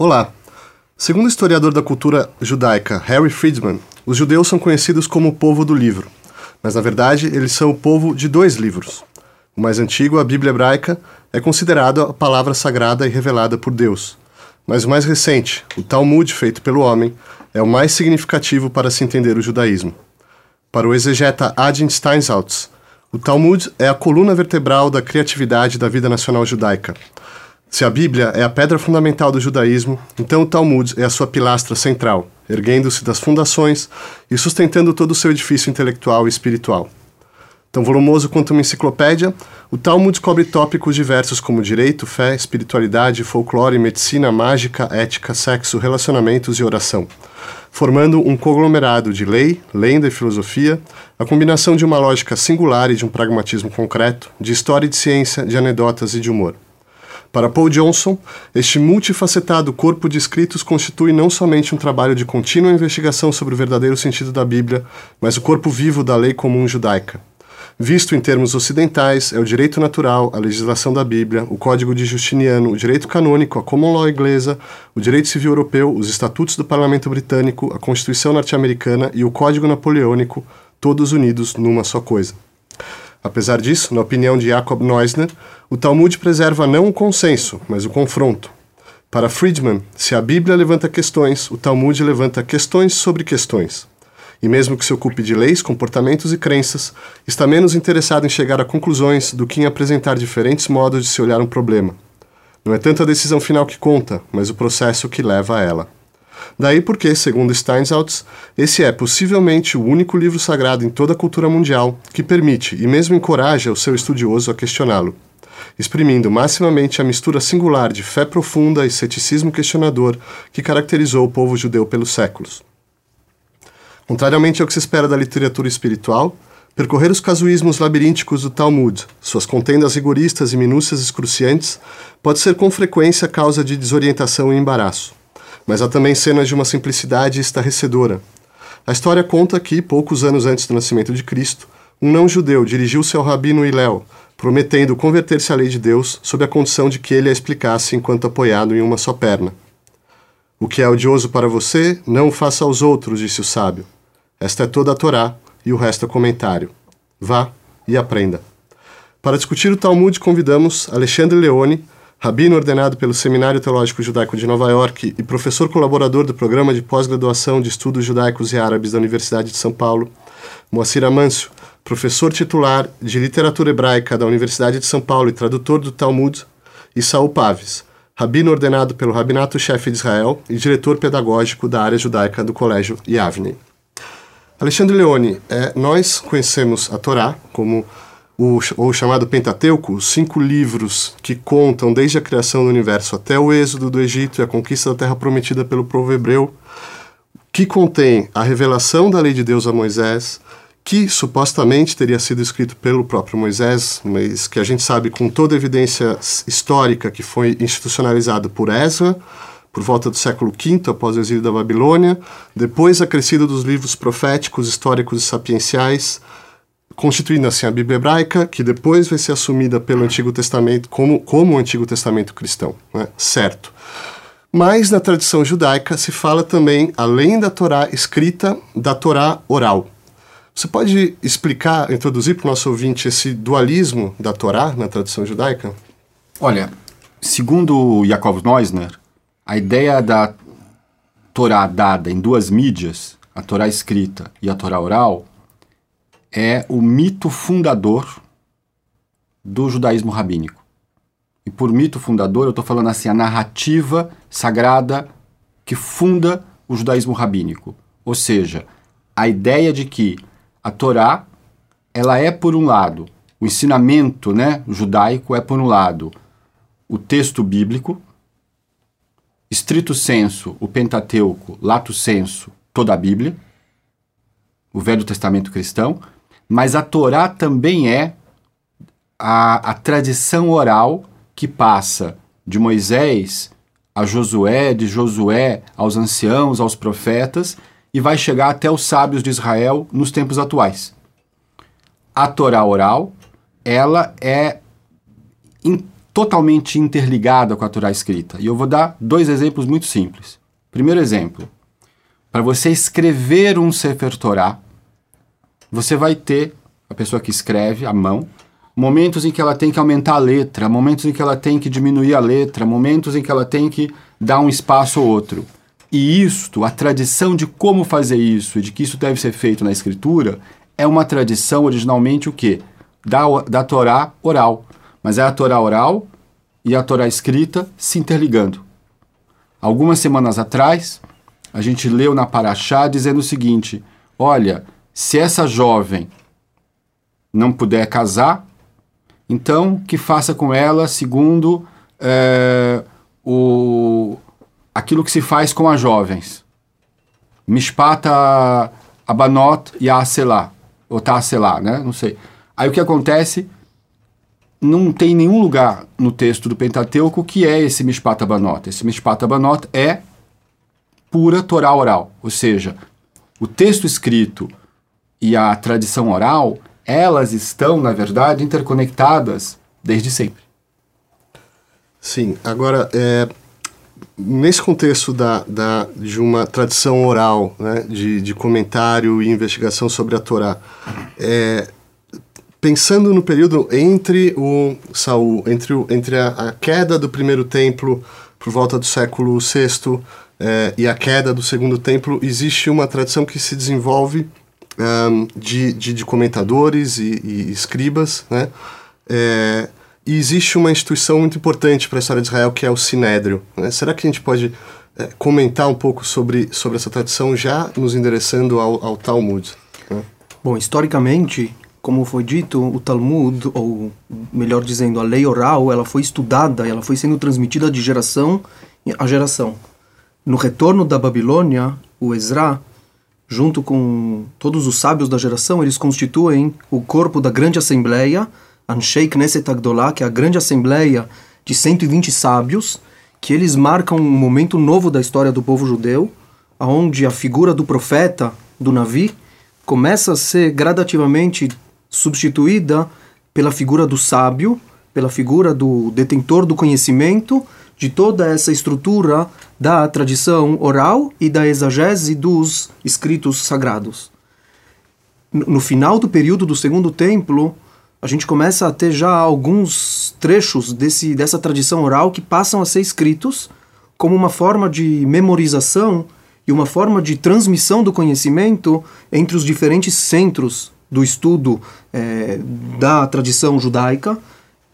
Olá. Segundo o historiador da cultura judaica Harry Friedman, os judeus são conhecidos como o povo do livro, mas na verdade eles são o povo de dois livros. O mais antigo, a Bíblia hebraica, é considerado a palavra sagrada e revelada por Deus. Mas o mais recente, o Talmud feito pelo homem, é o mais significativo para se entender o judaísmo. Para o exegeta Adin Steinsaltz, o Talmud é a coluna vertebral da criatividade da vida nacional judaica. Se a Bíblia é a pedra fundamental do judaísmo, então o Talmud é a sua pilastra central, erguendo-se das fundações e sustentando todo o seu edifício intelectual e espiritual. Tão volumoso quanto uma enciclopédia, o Talmud cobre tópicos diversos como direito, fé, espiritualidade, folclore, medicina, mágica, ética, sexo, relacionamentos e oração, formando um conglomerado de lei, lenda e filosofia, a combinação de uma lógica singular e de um pragmatismo concreto, de história e de ciência, de anedotas e de humor. Para Paul Johnson, este multifacetado corpo de escritos constitui não somente um trabalho de contínua investigação sobre o verdadeiro sentido da Bíblia, mas o corpo vivo da lei comum judaica. Visto em termos ocidentais, é o direito natural, a legislação da Bíblia, o Código de Justiniano, o direito canônico, a common law inglesa, o direito civil europeu, os estatutos do Parlamento britânico, a Constituição norte-americana e o Código napoleônico, todos unidos numa só coisa. Apesar disso, na opinião de Jacob Neusner, o Talmud preserva não o consenso, mas o confronto. Para Friedman, se a Bíblia levanta questões, o Talmud levanta questões sobre questões. E mesmo que se ocupe de leis, comportamentos e crenças, está menos interessado em chegar a conclusões do que em apresentar diferentes modos de se olhar um problema. Não é tanto a decisão final que conta, mas o processo que leva a ela. Daí porque, segundo Steinsaltz, esse é possivelmente o único livro sagrado em toda a cultura mundial que permite e mesmo encoraja o seu estudioso a questioná-lo, exprimindo maximamente a mistura singular de fé profunda e ceticismo questionador que caracterizou o povo judeu pelos séculos. Contrariamente ao que se espera da literatura espiritual, percorrer os casuísmos labirínticos do Talmud, suas contendas rigoristas e minúcias excruciantes, pode ser com frequência causa de desorientação e embaraço mas há também cenas de uma simplicidade estarrecedora. A história conta que, poucos anos antes do nascimento de Cristo, um não-judeu dirigiu-se ao rabino Hillel, prometendo converter-se à lei de Deus sob a condição de que ele a explicasse enquanto apoiado em uma só perna. O que é odioso para você, não o faça aos outros, disse o sábio. Esta é toda a Torá e o resto é comentário. Vá e aprenda. Para discutir o Talmud, convidamos Alexandre Leone, rabino ordenado pelo Seminário Teológico Judaico de Nova York e professor colaborador do Programa de Pós-Graduação de Estudos Judaicos e Árabes da Universidade de São Paulo, Moacir Amâncio, professor titular de Literatura Hebraica da Universidade de São Paulo e tradutor do Talmud, e Saul Paves, rabino ordenado pelo Rabinato-Chefe de Israel e diretor pedagógico da área judaica do Colégio Yavne. Alexandre Leone, é, nós conhecemos a Torá como o, o chamado Pentateuco, os cinco livros que contam desde a criação do universo até o êxodo do Egito e a conquista da terra prometida pelo povo hebreu, que contém a revelação da lei de Deus a Moisés, que supostamente teria sido escrito pelo próprio Moisés, mas que a gente sabe com toda evidência histórica que foi institucionalizado por Ezra, por volta do século V, após o exílio da Babilônia, depois a crescida dos livros proféticos, históricos e sapienciais, constituindo assim a Bíblia hebraica, que depois vai ser assumida pelo Antigo Testamento como, como o Antigo Testamento cristão, né? certo. Mas na tradição judaica se fala também, além da Torá escrita, da Torá oral. Você pode explicar, introduzir para o nosso ouvinte esse dualismo da Torá na tradição judaica? Olha, segundo Yaakov Neusner, a ideia da Torá dada em duas mídias, a Torá escrita e a Torá oral, é o mito fundador do judaísmo rabínico. E por mito fundador, eu estou falando assim, a narrativa sagrada que funda o judaísmo rabínico. Ou seja, a ideia de que a Torá, ela é, por um lado, o ensinamento né, judaico é, por um lado, o texto bíblico, estrito senso, o Pentateuco, lato senso, toda a Bíblia, o Velho Testamento cristão, mas a Torá também é a, a tradição oral que passa de Moisés a Josué, de Josué aos anciãos, aos profetas, e vai chegar até os sábios de Israel nos tempos atuais. A Torá oral, ela é totalmente interligada com a Torá escrita. E eu vou dar dois exemplos muito simples. Primeiro exemplo, para você escrever um Sefer Torá, você vai ter, a pessoa que escreve, a mão, momentos em que ela tem que aumentar a letra, momentos em que ela tem que diminuir a letra, momentos em que ela tem que dar um espaço ou outro. E isto, a tradição de como fazer isso de que isso deve ser feito na escritura, é uma tradição originalmente o quê? Da, da Torá oral. Mas é a Torá oral e a Torá escrita se interligando. Algumas semanas atrás, a gente leu na Paraxá dizendo o seguinte: olha, se essa jovem não puder casar, então que faça com ela segundo é, o, aquilo que se faz com as jovens. Mishpata Abanot e Aselá ou tá, sei lá, né? Não sei. Aí o que acontece? Não tem nenhum lugar no texto do Pentateuco que é esse Mishpat Abanot. Esse Mishpat Abanot é pura Torá oral, ou seja, o texto escrito e a tradição oral, elas estão, na verdade, interconectadas desde sempre. Sim, agora, é, nesse contexto da, da, de uma tradição oral, né, de, de comentário e investigação sobre a Torá, é, pensando no período entre o Saul, entre, o, entre a, a, queda do primeiro templo por volta do século VI é, e a queda do segundo templo, existe uma tradição que se desenvolve um, de, de, de, comentadores e, e escribas, né? É, e existe uma instituição muito importante para a história de Israel, que é o Sinédrio. Né? Será que a gente pode é, comentar um pouco sobre, sobre essa tradição, já nos endereçando ao, ao Talmud? Né? Bom, historicamente, como foi dito, o Talmud, ou melhor dizendo, a lei oral, ela foi estudada, ela foi sendo transmitida de geração a geração. No retorno da Babilônia, o Ezra, junto com todos os sábios da geração, eles constituem o corpo da grande assembleia, Anshei Knesset Agdolá, que é a grande assembleia de 120 sábios, que eles marcam um momento novo da história do povo judeu, onde a figura do profeta, do Navi, começa a ser gradativamente substituída pela figura do sábio, pela figura do detentor do conhecimento de toda essa estrutura da tradição oral e da exagese dos escritos sagrados. No final do período do Segundo Templo, a gente começa a ter já alguns trechos desse, dessa tradição oral que passam a ser escritos como uma forma de memorização e uma forma de transmissão do conhecimento entre os diferentes centros do estudo é, da tradição judaica,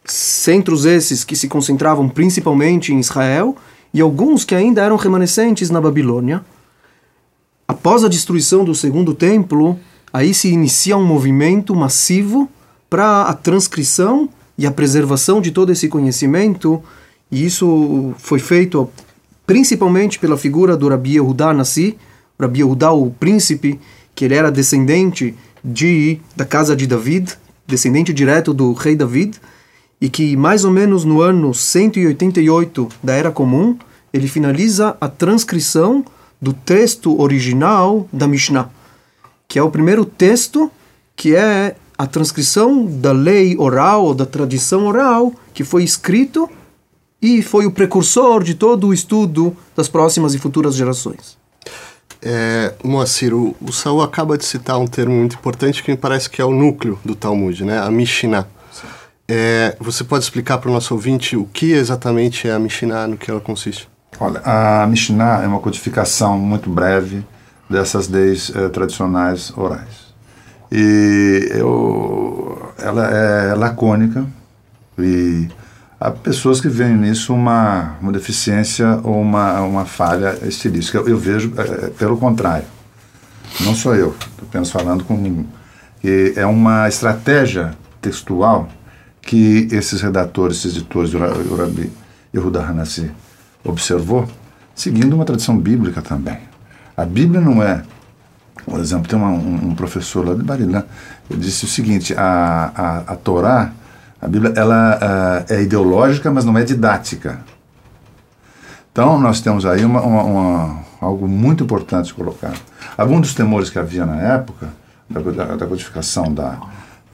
centros esses que se concentravam principalmente em Israel e alguns que ainda eram remanescentes na Babilônia. Após a destruição do segundo templo, aí se inicia um movimento massivo para a transcrição e a preservação de todo esse conhecimento, e isso foi feito principalmente pela figura do Rabi Yehuda Nassi, Rabi Yehuda, o príncipe, que ele era descendente de, da casa de David, descendente direto do rei David, e que mais ou menos no ano 188 da Era Comum, ele finaliza a transcrição do texto original da Mishnah, que é o primeiro texto que é a transcrição da lei oral da tradição oral que foi escrito e foi o precursor de todo o estudo das próximas e futuras gerações. É, Moacir, o, o Saul acaba de citar um termo muito importante que me parece que é o núcleo do Talmud, né? a Mishnah. É, você pode explicar para o nosso ouvinte o que exatamente é a Mishnah, no que ela consiste? Olha, a Mishnah é uma codificação muito breve dessas leis eh, tradicionais orais. E eu, ela é lacônica e há pessoas que veem nisso uma, uma deficiência ou uma, uma falha estilística. Eu, eu vejo é, pelo contrário. Não sou eu, apenas falando com que é uma estratégia textual que esses redatores, esses editores do Rabi Yehuda Hanassi observou, seguindo uma tradição bíblica também. A Bíblia não é por exemplo, tem uma, um, um, professor lá de Barilã, ele disse o seguinte, a, a, a Torá, a Bíblia, ela uh, é ideológica, mas não é didática. Então, nós temos aí uma, uma, uma, algo muito importante colocado. Algum dos temores que havia na época, da, da codificação da,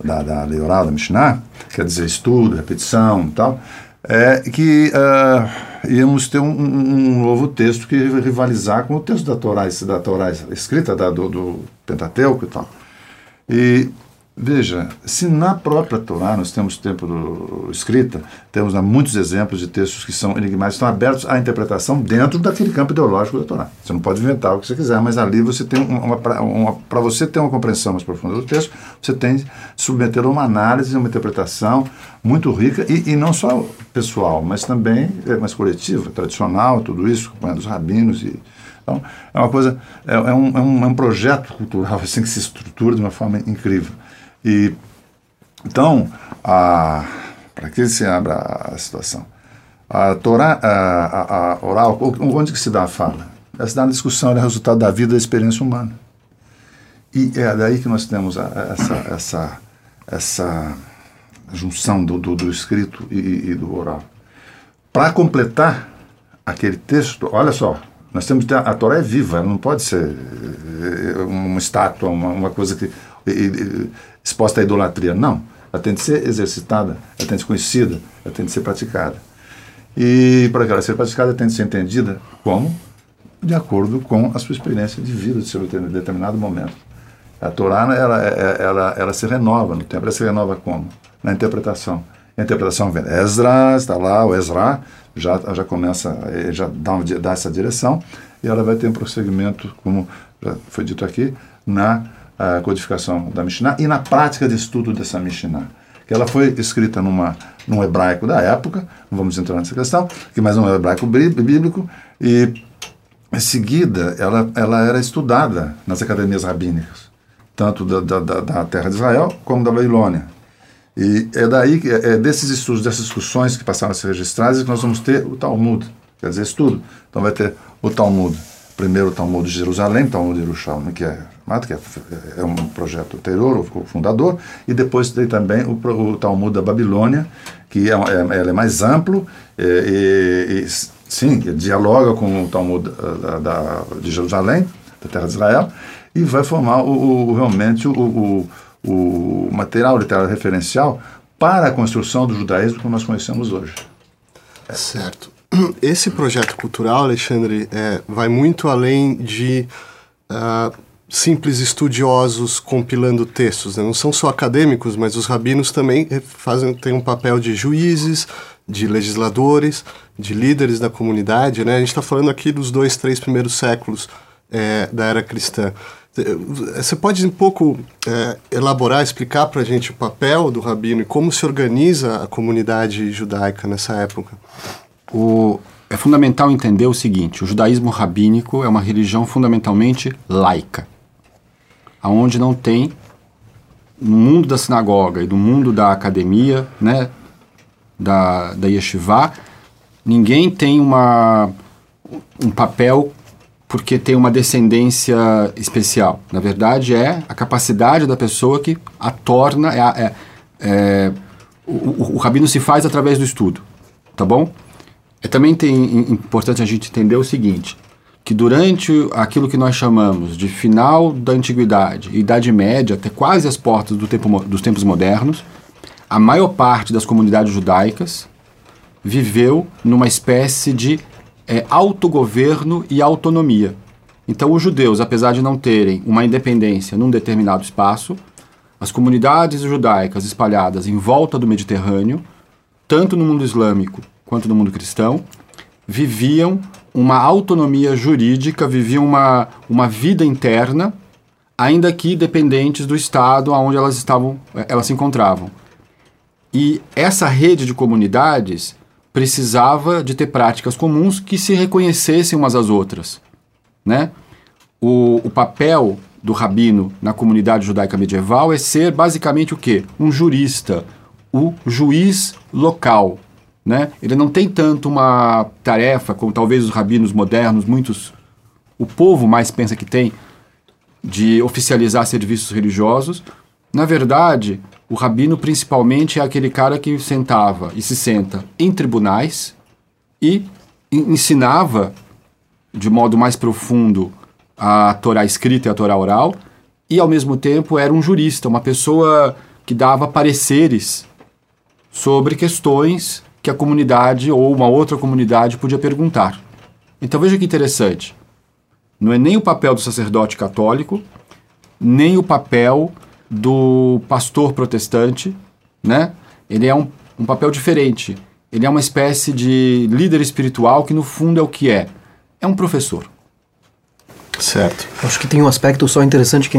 da, da lei oral, da Mishnah, quer dizer, estudo, repetição e tal, é que uh, íamos ter um, um, novo texto que rivalizar com o texto da Torá, da Torá escrita da, do, do Pentateuco e tal. E Veja, se na própria Torá nós temos tempo do, escrita, temos né, muitos exemplos de textos que são enigmáticos, estão abertos à interpretação dentro daquele campo ideológico da Torá. Você não pode inventar o que você quiser, mas ali você tem uma, uma para você ter uma compreensão mais profunda do texto, você tem submeter uma análise, uma interpretação muito rica e, e não só pessoal, mas também é, mais coletiva, tradicional, tudo isso, acompanhando os rabinos e então, é uma coisa, é, é, um, é, um, é um projeto cultural assim, que se estrutura de uma forma incrível. E então, para que se abra a situação? A Torá, a, a, a oral, onde que se dá a fala? Ela se dá na discussão, é resultado da vida da experiência humana. E é daí que nós temos a, essa, essa, essa junção do, do, do escrito e, e, do oral. Para completar aquele texto, olha só, nós temos a, a Torá é viva, ela não pode ser eh, uma estátua, uma, uma coisa que exposta à idolatria. Não. Ela tem de ser exercitada, ela tem de ser conhecida, ela tem de ser praticada. E para ela ser praticada, ela tem de ser entendida como? De acordo com a sua experiência de vida de seu determinado momento. A Torá, ela, ela, ela se renova no tempo. Ela se renova como? Na interpretação. A interpretação vem. Ezra, está lá, o Ezra já, já começa, já dá, dá essa direção, e ela vai ter um prosseguimento, como já foi dito aqui, na a codificação da Mishnah e na prática de estudo dessa Mishnah. Que ela foi escrita numa, num hebraico da época, não vamos entrar nessa questão, que mais um hebraico bíblico, e em seguida ela, ela era estudada nas academias rabínicas, tanto da, da, da terra de Israel como da Babilônia. E é daí, é, é desses estudos, dessas discussões que passaram a ser registradas, que nós vamos ter o Talmud, quer dizer, estudo. Então vai ter o Talmud, primeiro o Talmud de Jerusalém, o Talmud de Jerusalém, que é que é, é um projeto anterior, o fundador, e depois tem também o, o Talmud da Babilônia, que é, é, é mais amplo, e, e, e sim, dialoga com o Talmud da, da, de Jerusalém, da terra de Israel, e vai formar o, o realmente o, o, material literário referencial para a construção do judaísmo que nós conhecemos hoje. Certo. Esse projeto cultural, Alexandre, é, vai muito além de uh, simples estudiosos compilando textos. Né? Não são só acadêmicos, mas os rabinos também fazem, têm um papel de juízes, de legisladores, de líderes da comunidade. Né? A gente está falando aqui dos dois, três primeiros séculos é, da era cristã. Você pode um pouco é, elaborar, explicar para a gente o papel do rabino e como se organiza a comunidade judaica nessa época? O, é fundamental entender o seguinte: o judaísmo rabínico é uma religião fundamentalmente laica aonde não tem no mundo da sinagoga e no mundo da academia, né, da, da yeshiva, ninguém tem uma, um papel porque tem uma descendência especial. Na verdade, é a capacidade da pessoa que a torna. É, é, é o, o, o, rabino se faz através do estudo, tá bom? É também tem, importante a gente entender o seguinte: que durante aquilo que nós chamamos de final da antiguidade idade média, até quase as portas do tempo, dos tempos modernos, a maior parte das comunidades judaicas viveu numa espécie de é, autogoverno e autonomia. Então, os judeus, apesar de não terem uma independência num determinado espaço, as comunidades judaicas espalhadas em volta do Mediterrâneo, tanto no mundo islâmico quanto no mundo cristão, viviam uma autonomia jurídica, viviam uma, uma vida interna, ainda que dependentes do estado onde elas estavam, eh, elas se encontravam. E essa rede de comunidades precisava de ter práticas comuns que se reconhecessem umas às outras, né? O, o papel do rabino na comunidade judaica medieval é ser basicamente o quê? Um jurista, o juiz local, né? Ele não tem tanto uma tarefa como talvez os rabinos modernos, muitos, o povo mais pensa que tem, de oficializar serviços religiosos. Na verdade, o rabino principalmente é aquele cara que sentava e se senta em tribunais e ensinava de modo mais profundo a Torá escrita e a Torá oral, e ao mesmo tempo era um jurista, uma pessoa que dava pareceres sobre questões que a comunidade ou uma outra comunidade podia perguntar. Então veja que interessante. Não é nem o papel do sacerdote católico, nem o papel do pastor protestante, né? Ele é um, um papel diferente. Ele é uma espécie de líder espiritual que no fundo é o que é. É um professor. Certo. Acho que tem um aspecto só interessante que,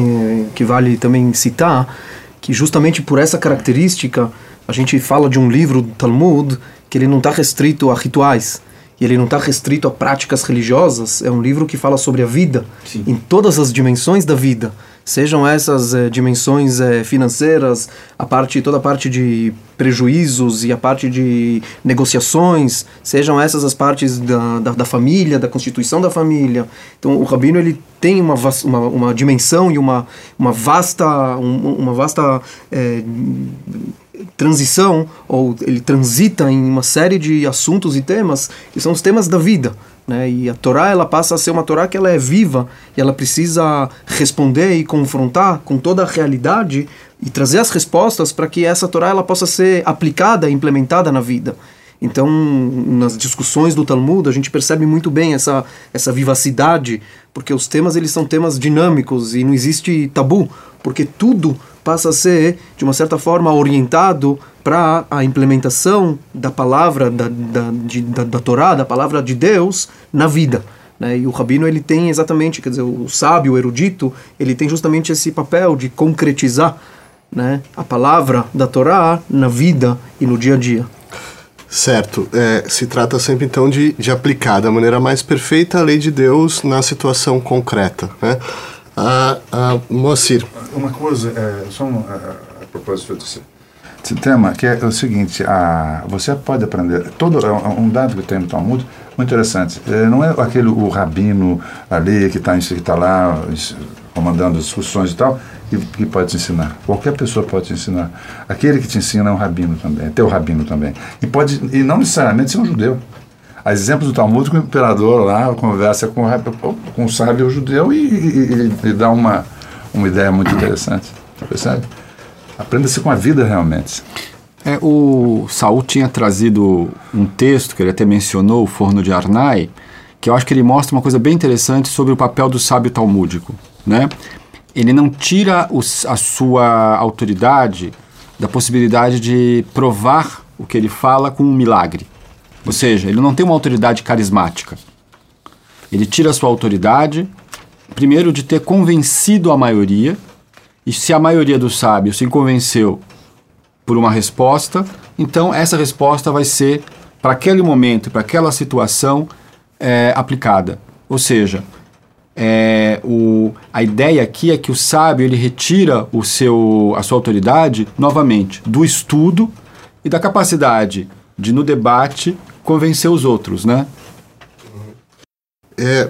que vale também citar, que justamente por essa característica a gente fala de um livro do Talmud que ele não está restrito a rituais e ele não está restrito a práticas religiosas. É um livro que fala sobre a vida Sim. em todas as dimensões da vida, sejam essas eh, dimensões eh, financeiras, a parte toda a parte de prejuízos e a parte de negociações, sejam essas as partes da, da, da família, da constituição da família. Então o rabino ele tem uma, uma, uma dimensão e uma, uma vasta um- uma vasta eh, transição ou ele transita em uma série de assuntos e temas que são os temas da vida né? e a Torá ela passa a ser uma Torá que ela é viva e ela precisa responder e confrontar com toda a realidade e trazer as respostas para que essa Torá ela possa ser aplicada implementada na vida então, nas discussões do Talmud, a gente percebe muito bem essa, essa vivacidade, porque os temas eles são temas dinâmicos e não existe tabu, porque tudo passa a ser, de uma certa forma, orientado para a implementação da palavra da, da, de, da, da Torá, da palavra de Deus, na vida. Né? E o rabino ele tem exatamente, quer dizer, o sábio, o erudito, ele tem justamente esse papel de concretizar né, a palavra da Torá na vida e no dia a dia. Certo. É, se trata sempre então de, de aplicar da maneira mais perfeita a lei de Deus na situação concreta. Né? A, a Moacir, Uma coisa, é, só um, a, a propósito desse, desse tema, que é o seguinte, a, você pode aprender, todo, é um um dado que tem no Talmud, muito interessante, é, não é aquele o rabino ali que está que tá lá comandando as discussões e tal, que, que pode te ensinar. Qualquer pessoa pode te ensinar. Aquele que te ensina é um rabino também, é teu rabino também. E, pode, e não necessariamente ser um judeu. Há exemplos do Talmud que o imperador lá conversa com, com o sábio judeu e, e- e- e dá uma, uma ideia muito interessante. Percebe? Aprenda-se com a vida realmente. É, o Saul tinha trazido um texto que ele até mencionou, o Forno de Arnai, que eu acho que ele mostra uma coisa bem interessante sobre o papel do sábio talmúdico, né? Ele não tira os- a sua autoridade da possibilidade de provar o que ele fala com um milagre. Ou seja, ele não tem uma autoridade carismática. Ele tira sua autoridade, primeiro, de ter convencido a maioria, e se a maioria dos sábios se convenceu por uma resposta, então essa resposta vai ser para aquele momento, para aquela situação é, aplicada. Ou seja, é, o, a ideia aqui é que o sábio ele retira o seu, a sua autoridade novamente do estudo e da capacidade de no debate convencer os outros, né? é,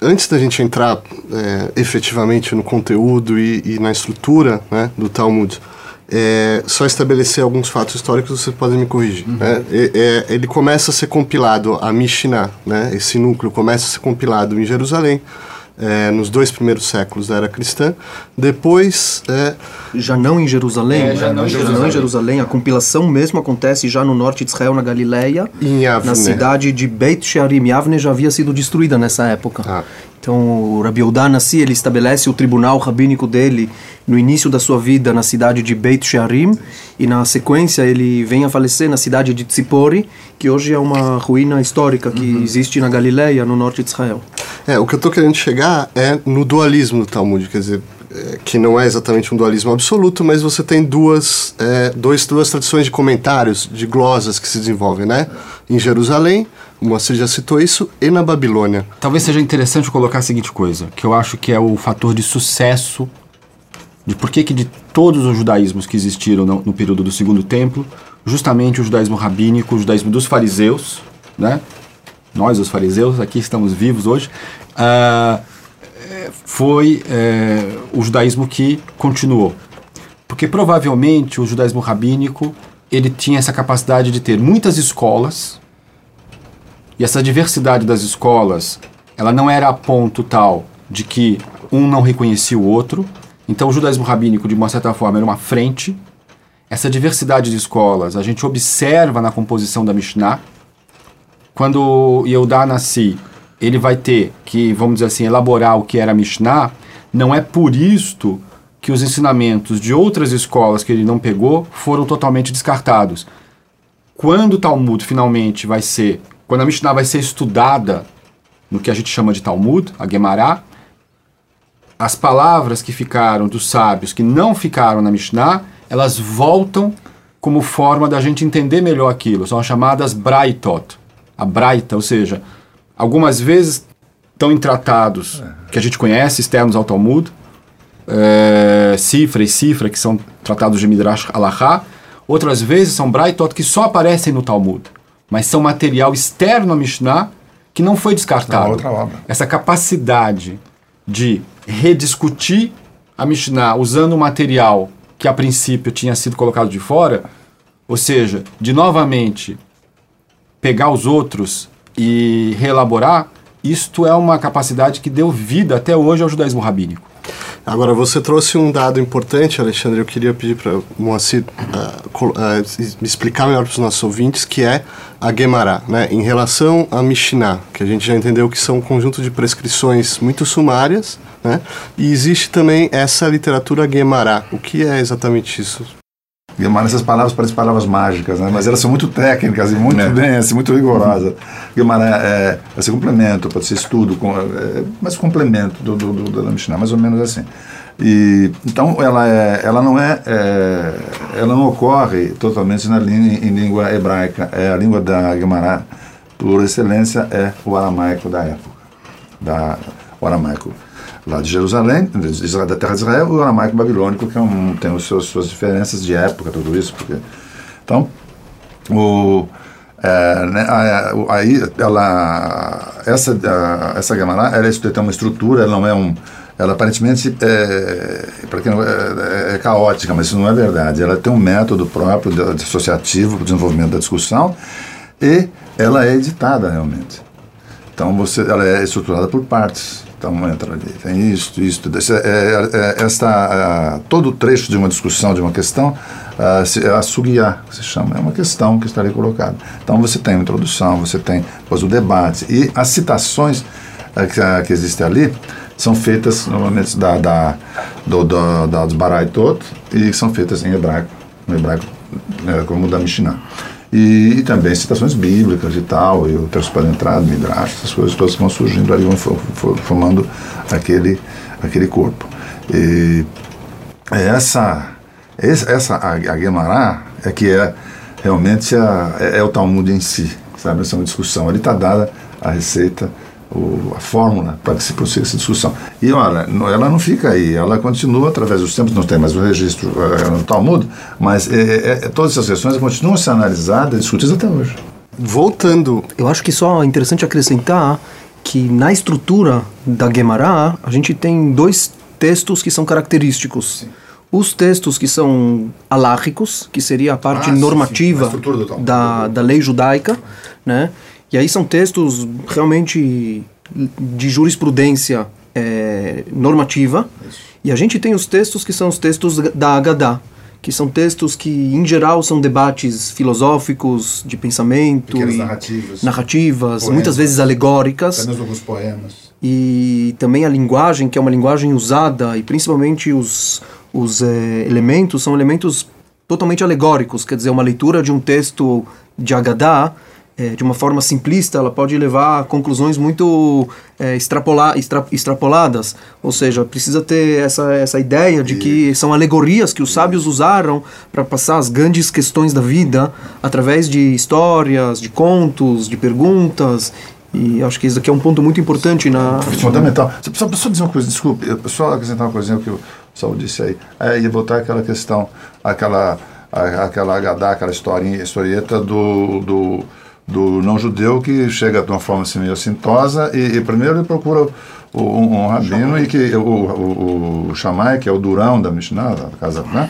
antes da gente entrar é, efetivamente no conteúdo e, e na estrutura né, do Talmud, é, só estabelecer alguns fatos históricos, vocês podem me corrigir. Né? É, é, ele começa a ser compilado, a Mishnah, né, esse núcleo começa a ser compilado em Jerusalém, é, nos dois primeiros séculos da era cristã. Depois, é, Já não em Jerusalém, É, já né? não em Já Jerusalém. em Jerusalém. A compilação mesmo acontece já no norte de Israel, na Galileia, em Yavne. na cidade de Beit Shearim. Yavne já havia sido destruída nessa época. Ah. Então o Rabi Nassi, ele estabelece o tribunal rabínico dele no início da sua vida na cidade de Beit Shearim e na sequência ele vem a falecer na cidade de Tzipori, que hoje é uma ruína histórica que Uhum. existe na Galileia, no norte de Israel. É, o que eu estou querendo chegar é no dualismo do Talmud, quer dizer, que não é exatamente um dualismo absoluto, mas você tem duas, é, dois, duas tradições de comentários, de glosas que se desenvolvem, né? Em Jerusalém, Moacir já citou isso, e na Babilônia. Talvez seja interessante colocar a seguinte coisa, que eu acho que é o fator de sucesso de por que que de todos os judaísmos que existiram no, no período do Segundo Templo, justamente o judaísmo rabínico, o judaísmo dos fariseus, né? Nós, os fariseus, aqui estamos vivos hoje, é, foi é, o judaísmo que continuou. Porque provavelmente o judaísmo rabínico ele tinha essa capacidade de ter muitas escolas, e essa diversidade das escolas, ela não era a ponto tal de que um não reconhecia o outro. Então o judaísmo rabínico, de uma certa forma, era uma frente. essa diversidade de escolas a gente observa na composição da Mishnah. Quando Yehudá nasci, ele vai ter que, vamos dizer assim, elaborar o que era a Mishnah, não é por isto que os ensinamentos de outras escolas que ele não pegou foram totalmente descartados. Quando o Talmud finalmente vai ser, quando a Mishnah vai ser estudada no que a gente chama de Talmud, a Gemara, as palavras que ficaram dos sábios, que não ficaram na Mishnah, elas voltam como forma da gente entender melhor aquilo. São chamadas Braitot. A Braita, ou seja, algumas vezes estão em tratados que a gente conhece, externos ao Talmud, é, Cifra e Cifra, que são tratados de Midrash Alahá. Outras vezes são Braitot que só aparecem no Talmud, mas são material externo à Mishnah que não foi descartado. outra obra. Essa capacidade de rediscutir a Mishnah usando um material que a princípio tinha sido colocado de fora, ou seja, de novamente pegar os outros e reelaborar, isto é uma capacidade que deu vida até hoje ao judaísmo rabínico. Agora, você trouxe um dado importante, Alexandre. Eu queria pedir para Moacir uh, uh, me explicar melhor para os nossos ouvintes, que é a Gemara, né? em relação à Mishnah, que a gente já entendeu que são um conjunto de prescrições muito sumárias, né? e existe também essa literatura Gemara. O que é exatamente isso? Guimarães, essas palavras parecem palavras mágicas, né? mas elas são muito técnicas e muito é. bem, assim, muito rigorosas. Guimarães é, pode ser complemento, pode ser estudo, com, é, mas complemento do, do, do, da Mishnah, mais ou menos assim. E, então ela, é, ela não é, é, ela não ocorre totalmente na língua, em língua hebraica, é a língua da Guimarães, por excelência, é o aramaico da época, da, o aramaico lá de Jerusalém, da terra de Israel, o aramaico babilônico, que é um, tem os seus, suas diferenças de época, tudo isso. Porque, então, o, é, né, aí ela, essa, a, essa Gemara, ela tem uma estrutura, ela não é um ela aparentemente é, para quem não, é, é, é, caótica, mas isso não é verdade. Ela tem um método próprio de associativo para o desenvolvimento da discussão e ela é editada realmente. Então você, ela é estruturada por partes. Então entra ali, tem isso, tudo. É, é, é, esta, todo trecho de uma discussão, de uma questão, é a sugiá, que se chama, é uma questão que está ali colocada. Então você tem a introdução, você tem depois o debate, e as citações que, que existem ali são feitas normalmente da, da, do, do, da, dos Baraitot e são feitas em hebraico, no hebraico como da Mishnah. E, e, também citações bíblicas e tal, e o texto para entrada, Midrash, essas coisas todas vão surgindo ali, vão formando aquele, aquele corpo. E essa, essa a, Guemará é que é realmente a, é, é o Talmud em si, sabe? Essa é uma discussão. Ali está dada a receita o, a fórmula para que se prossiga essa discussão. E olha, ela não fica aí, ela continua através dos tempos, não tem mais o registro uh, no Talmud, mas é, é, é, todas essas questões continuam a ser analisadas e discutidas até hoje. Voltando, eu acho que só é interessante acrescentar que na estrutura da Gemara a gente tem dois textos que são característicos. Sim. Os textos que são alárricos, que seria a parte ah, normativa sim, sim. Da, da lei judaica, né? E aí são textos realmente de jurisprudência é, normativa. Isso. E a gente tem os textos que são os textos da Agadá, que são textos que, em geral, são debates filosóficos, de pensamento. Narrativas. Narrativas, poemas, muitas vezes alegóricas. Apenas alguns poemas. E também a linguagem, que é uma linguagem usada, e principalmente os, os é, elementos, são elementos totalmente alegóricos. Quer dizer, uma leitura de um texto de Agadá é, de uma forma simplista, ela pode levar a conclusões muito é, extrapola, extra, extrapoladas. Ou seja, precisa ter essa, essa ideia de que são alegorias que os sábios usaram para passar as grandes questões da vida através de histórias, de contos, de perguntas. E acho que isso aqui é um ponto muito importante na. Fundamental. Só, só dizer uma coisa, desculpe, só acrescentar uma coisinha que o Saul disse aí. É, ia voltar aquela questão, aquela, aquela H.D., aquela historinha, historieta do, do do não-judeu que chega de uma forma assim meio assintosa e, e primeiro ele procura o, um, um, rabino e que o, o, o Shammai, que é o durão da Mishnah, da casa, né?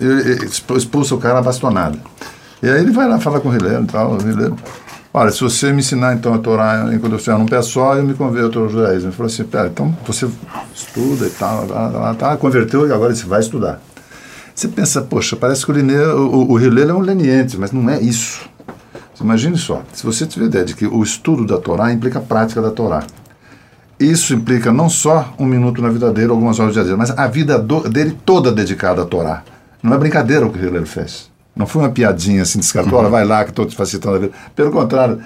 Ele expulsa o cara a bastonada. E aí ele vai lá falar com o Rileiro e tal, o Rileiro, olha, se você me ensinar então a Torá enquanto eu estiver num pé só, eu me converto ao judaísmo. Ele falou assim, pera, então você estuda e tal, tá, tá, tá, converteu e agora você vai estudar. Você pensa, poxa, parece que o, o, o Hillel é um leniente, mas não é isso. Imagine só, se você tiver ideia de que o estudo da Torá implica a prática da Torá. Isso implica não só um minuto na vida dele, algumas horas de dia, mas a vida do, dele toda dedicada à Torá. Não é brincadeira o que Hillel fez. Não foi uma piadinha assim, descartou, uhum. vai lá que estou te facilitando a vida. Pelo contrário,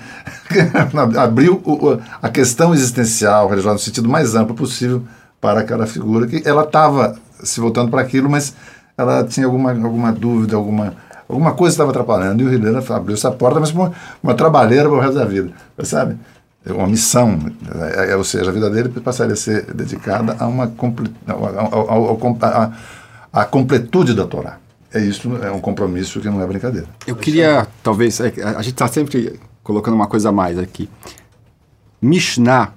abriu o, a questão existencial religiosa no sentido mais amplo possível para aquela figura que ela estava se voltando para aquilo, mas ela tinha alguma, alguma dúvida, alguma, alguma coisa estava atrapalhando. E o Helena abriu essa porta, mas uma, uma trabalheira para o resto da vida, sabe? É uma missão, é, é, ou seja, a vida dele passaria a ser dedicada a uma a, a, a completude da Torá. É isso, é um compromisso que não é brincadeira. Eu queria, talvez, a gente está sempre colocando uma coisa a mais aqui. Mishnah,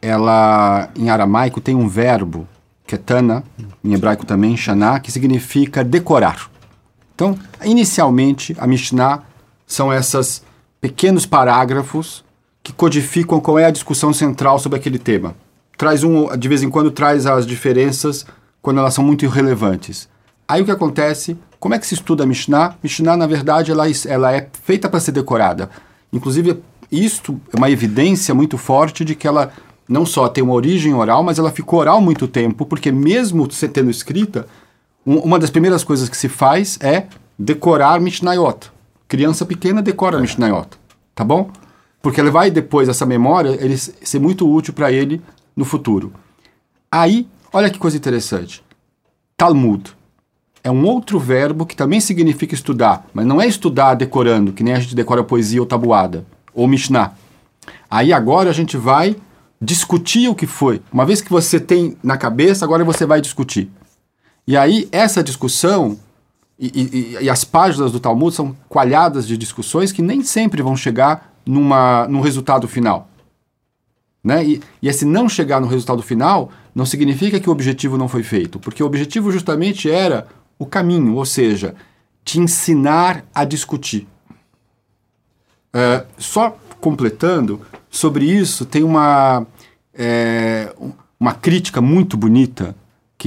ela em aramaico tem um verbo ketana, em hebraico também, shana, que significa decorar. Então, inicialmente, a Mishnah são esses pequenos parágrafos que codificam qual é a discussão central sobre aquele tema. Traz um, de vez em quando traz as diferenças quando elas são muito irrelevantes. Aí o que acontece? Como é que se estuda a Mishnah? Mishnah, na verdade, ela, ela é feita para ser decorada. Inclusive, isto é uma evidência muito forte de que ela não só tem uma origem oral, mas ela ficou oral muito tempo, porque mesmo tendo escrita, um, uma das primeiras coisas que se faz é decorar Mishnayot. Criança pequena decora é. Mishnayot, tá bom? Porque ele vai depois, essa memória, ele ser muito útil para ele no futuro. Aí, olha que coisa interessante. Talmud é um outro verbo que também significa estudar, mas não é estudar decorando, que nem a gente decora poesia ou tabuada, ou Mishnah. Aí agora a gente vai discutir o que foi. Uma vez que você tem na cabeça, agora você vai discutir. E aí, essa discussão e, e, e, as páginas do Talmud são coalhadas de discussões que nem sempre vão chegar numa, num resultado final. Né? E, e esse não chegar no resultado final não significa que o objetivo não foi feito, porque o objetivo justamente era o caminho, ou seja, te ensinar a discutir. É, só completando, sobre isso tem uma, é, uma crítica muito bonita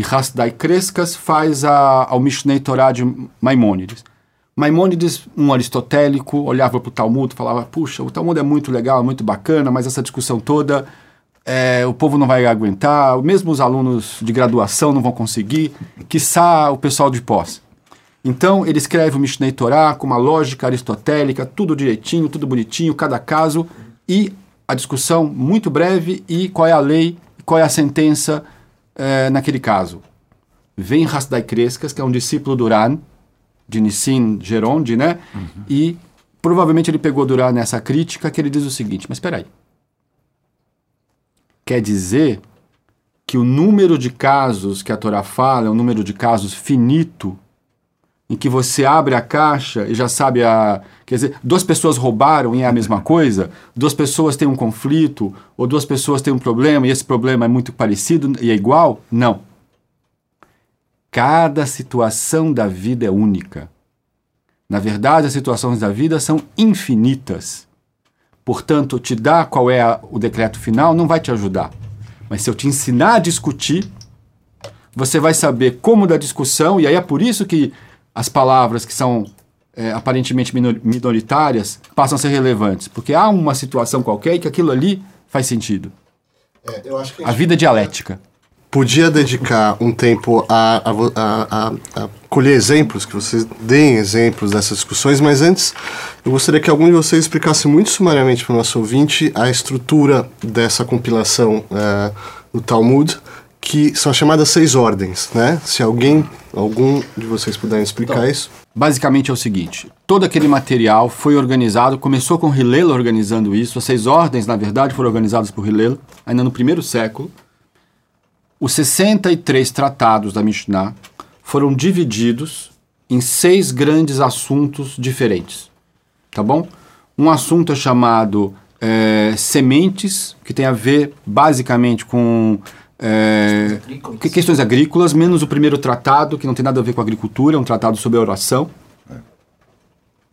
que Hasdai Crescas faz a, ao Mishnei Torah de Maimônides. Maimônides, um aristotélico, olhava para o Talmud e falava: Puxa, o Talmud é muito legal, muito bacana, mas essa discussão toda é, o povo não vai aguentar, mesmo os alunos de graduação não vão conseguir, quiçá o pessoal de pós. Então, ele escreve o Mishnei Torah com uma lógica aristotélica, tudo direitinho, tudo bonitinho, cada caso, e a discussão muito breve e qual é a lei, qual é a sentença é, naquele caso. Vem Hasdai Crescas, que é um discípulo do Uran, de Nissin Geronde, né? Uhum. E provavelmente ele pegou Duran nessa crítica que ele diz o seguinte, mas espera aí. Quer dizer que o número de casos que a Torá fala é um número de casos finito em que você abre a caixa e já sabe a. Quer dizer, duas pessoas roubaram e é a mesma coisa, duas pessoas têm um conflito, ou duas pessoas têm um problema e esse problema é muito parecido e é igual? Não. Cada situação da vida é única. Na verdade, as situações da vida são infinitas. Portanto, te dar qual é a, o decreto final não vai te ajudar. Mas se eu te ensinar a discutir, você vai saber como da discussão, e aí é por isso que as palavras que são é, aparentemente minoritárias passam a ser relevantes, porque há uma situação qualquer e que aquilo ali faz sentido. É, a, a, vida dialética. Podia dedicar um tempo a, a, a, colher exemplos, que vocês deem exemplos dessas discussões, mas antes eu gostaria que algum de vocês explicasse muito sumariamente para o nosso ouvinte a estrutura dessa compilação é, do Talmud que são chamadas seis ordens, né? Se alguém, algum de vocês puderem explicar então, isso. Basicamente é o seguinte: todo aquele material foi organizado, começou com Hillel organizando isso. As seis ordens, na verdade, foram organizadas por Hillel ainda no primeiro século. Os 63 tratados da Mishnah foram divididos em seis grandes assuntos diferentes, tá bom? Um assunto é chamado é, sementes, que tem a ver basicamente com é, questões agrícolas, menos o primeiro tratado, que não tem nada a ver com agricultura, é um tratado sobre oração. É.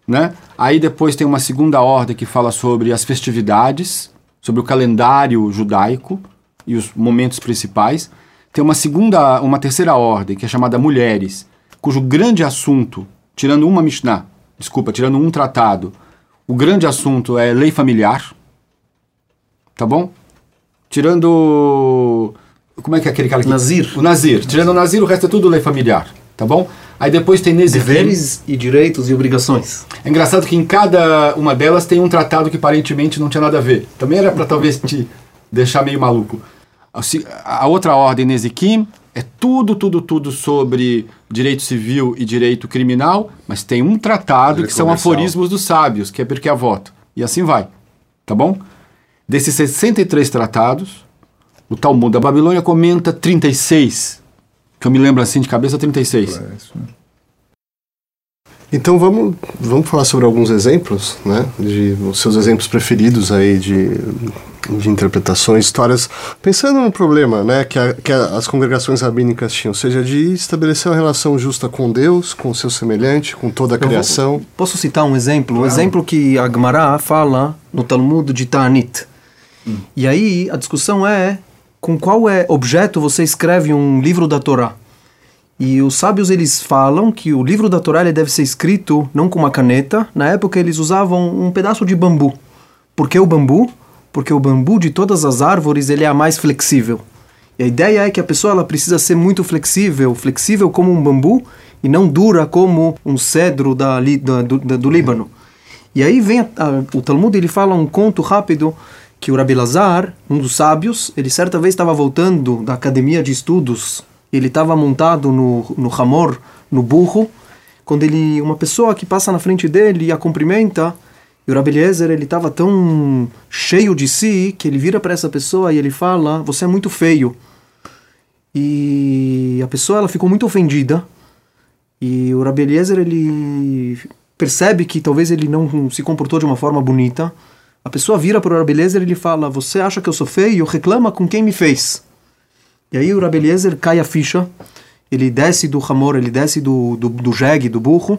Né? Aí depois tem uma segunda ordem que fala sobre as festividades, sobre o calendário judaico e os momentos principais. Tem uma segunda, uma terceira ordem, que é chamada mulheres, cujo grande assunto, tirando uma Mishnah, desculpa, tirando um tratado, o grande assunto é lei familiar, tá bom? Tirando. Como é que é aquele cara que. Nazir. O Nazir. Tirando o Nazir, o resto é tudo lei familiar, tá bom? Aí depois tem Nezirim. Deveres e direitos e obrigações. É engraçado que em cada uma delas tem um tratado que aparentemente não tinha nada a ver. Também era para talvez te deixar meio maluco. A outra ordem, Nezikim, é tudo, tudo, tudo sobre direito civil e direito criminal, mas tem um tratado Direito que são comercial. aforismos dos sábios, que é porque a voto. E assim vai. Tá bom? Desses 63 tratados, o Talmud da Babilônia comenta 36. Que eu me lembro assim de cabeça, 36. É isso, né? Então vamos, vamos falar sobre alguns exemplos, né? De os seus exemplos preferidos aí de, de interpretações, histórias. Pensando no problema, né? Que, a- que a- as congregações rabínicas tinham, ou seja, de estabelecer uma relação justa com Deus, com o seu semelhante, com toda a vou- criação. Posso citar um exemplo? Um exemplo que a Gemara fala no Talmud de Ta'anit. E aí a discussão é com qual é objeto você escreve um livro da Torá. E os sábios eles falam que o livro da Torá ele deve ser escrito não com uma caneta. Na época eles usavam um pedaço de bambu. Por que o bambu? Porque o bambu de todas as árvores ele é a mais flexível. E a ideia é que a pessoa ela precisa ser muito flexível, flexível como um bambu e não dura como um cedro da, da- do, da- do Líbano. E aí vem a- a- o Talmud, ele fala um conto rápido que o Rabi Lazar, um dos sábios, ele certa vez estava voltando da academia de estudos, ele estava montado no, no Hamor, no burro, quando ele uma pessoa que passa na frente dele e a cumprimenta, e o Rabi Eliezer, ele estava tão cheio de si que ele vira para essa pessoa e ele fala: "Você é muito feio". E a pessoa ela ficou muito ofendida. E o Rabi Eliezer, ele percebe que talvez ele não se comportou de uma forma bonita. A pessoa vira para o Rabi Eliezer e ele fala: Você acha que eu sou feio? Reclama com quem me fez. E aí o Rabi Eliezer cai a ficha. Ele desce do Hamor, ele desce do, do, do jegue, do burro.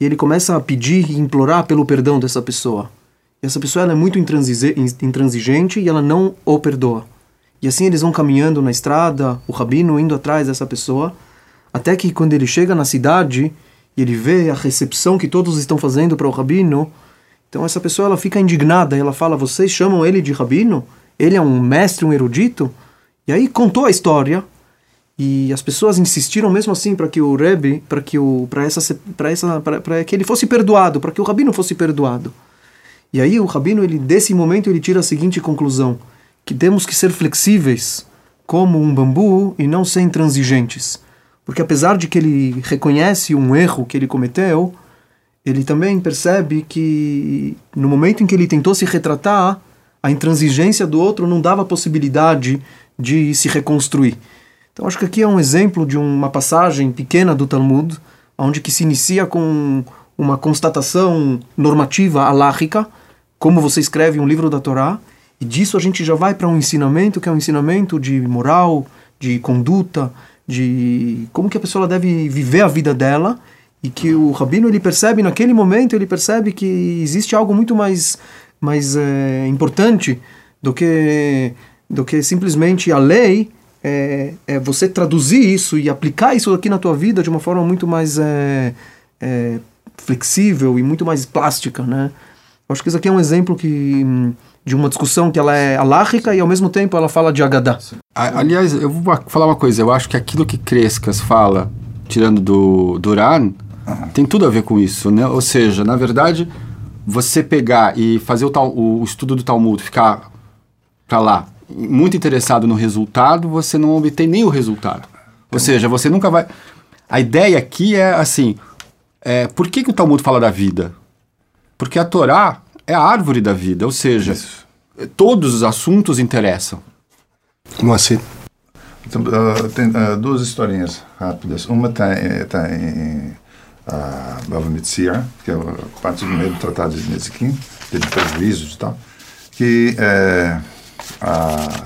E ele começa a pedir e implorar pelo perdão dessa pessoa. E essa pessoa é muito intransigente e ela não o perdoa. E assim eles vão caminhando na estrada, o rabino indo atrás dessa pessoa, até que quando ele chega na cidade e ele vê a recepção que todos estão fazendo para o rabino, então essa pessoa ela fica indignada, ela fala: "Vocês chamam ele de rabino? Ele é um mestre, um erudito?" E aí contou a história e as pessoas insistiram mesmo assim para que o Rebbe, para que o para essa para essa para que ele fosse perdoado, para que o rabino fosse perdoado. E aí o rabino, ele desse momento, ele tira a seguinte conclusão: que temos que ser flexíveis como um bambu e não ser intransigentes. Porque apesar de que ele reconhece um erro que ele cometeu, ele também percebe que no momento em que ele tentou se retratar, a intransigência do outro não dava possibilidade de se reconstruir. Então acho que aqui é um exemplo de uma passagem pequena do Talmud, onde que se inicia com uma constatação normativa alárrica, como você escreve um livro da Torá, e disso a gente já vai para um ensinamento que é um ensinamento de moral, de conduta, de como que a pessoa deve viver a vida dela, e que o rabino ele percebe naquele momento, ele percebe que existe algo muito mais mais é, importante do que do que simplesmente a lei é, é você traduzir isso e aplicar isso aqui na tua vida de uma forma muito mais é, flexível e muito mais plástica, né? Acho que isso aqui é um exemplo que de uma discussão que ela é alárrica e ao mesmo tempo ela fala de Agadá. Aliás, eu vou falar uma coisa. Eu acho que aquilo que Crescas fala, tirando do Duran, tem tudo a ver com isso, né? Ou seja, na verdade, você pegar e fazer o, tal, o estudo do Talmud, ficar pra lá, muito interessado no resultado, você não obtém nem o resultado. Ou seja, você nunca vai. A ideia aqui é assim: é, por que, que o Talmud fala da vida? Porque a Torá é a árvore da vida, ou seja, todos os assuntos interessam. Moacir. Então, ah, tem ah, duas historinhas rápidas. Uma está tá em uh, Bava que é a parte do do Tratado de Nezikim, de prejuízos e tal, que é a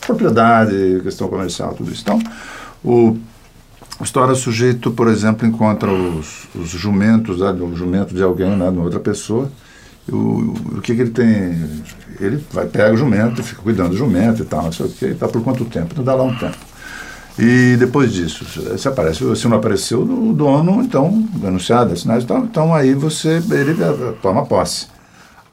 propriedade, questão comercial, tudo isso. Então, o, a história, sujeito, por exemplo, encontra os, os jumentos, né, o jumento de alguém, né, de outra pessoa, o, o que, que ele tem? Ele vai, pega o jumento, fica cuidando do jumento e tal, não sei o que, e tal, por quanto tempo? Então dá lá um tempo. E depois disso, se aparece, se não apareceu o dono, então, anunciado, assinado, então, então aí você, ele toma posse.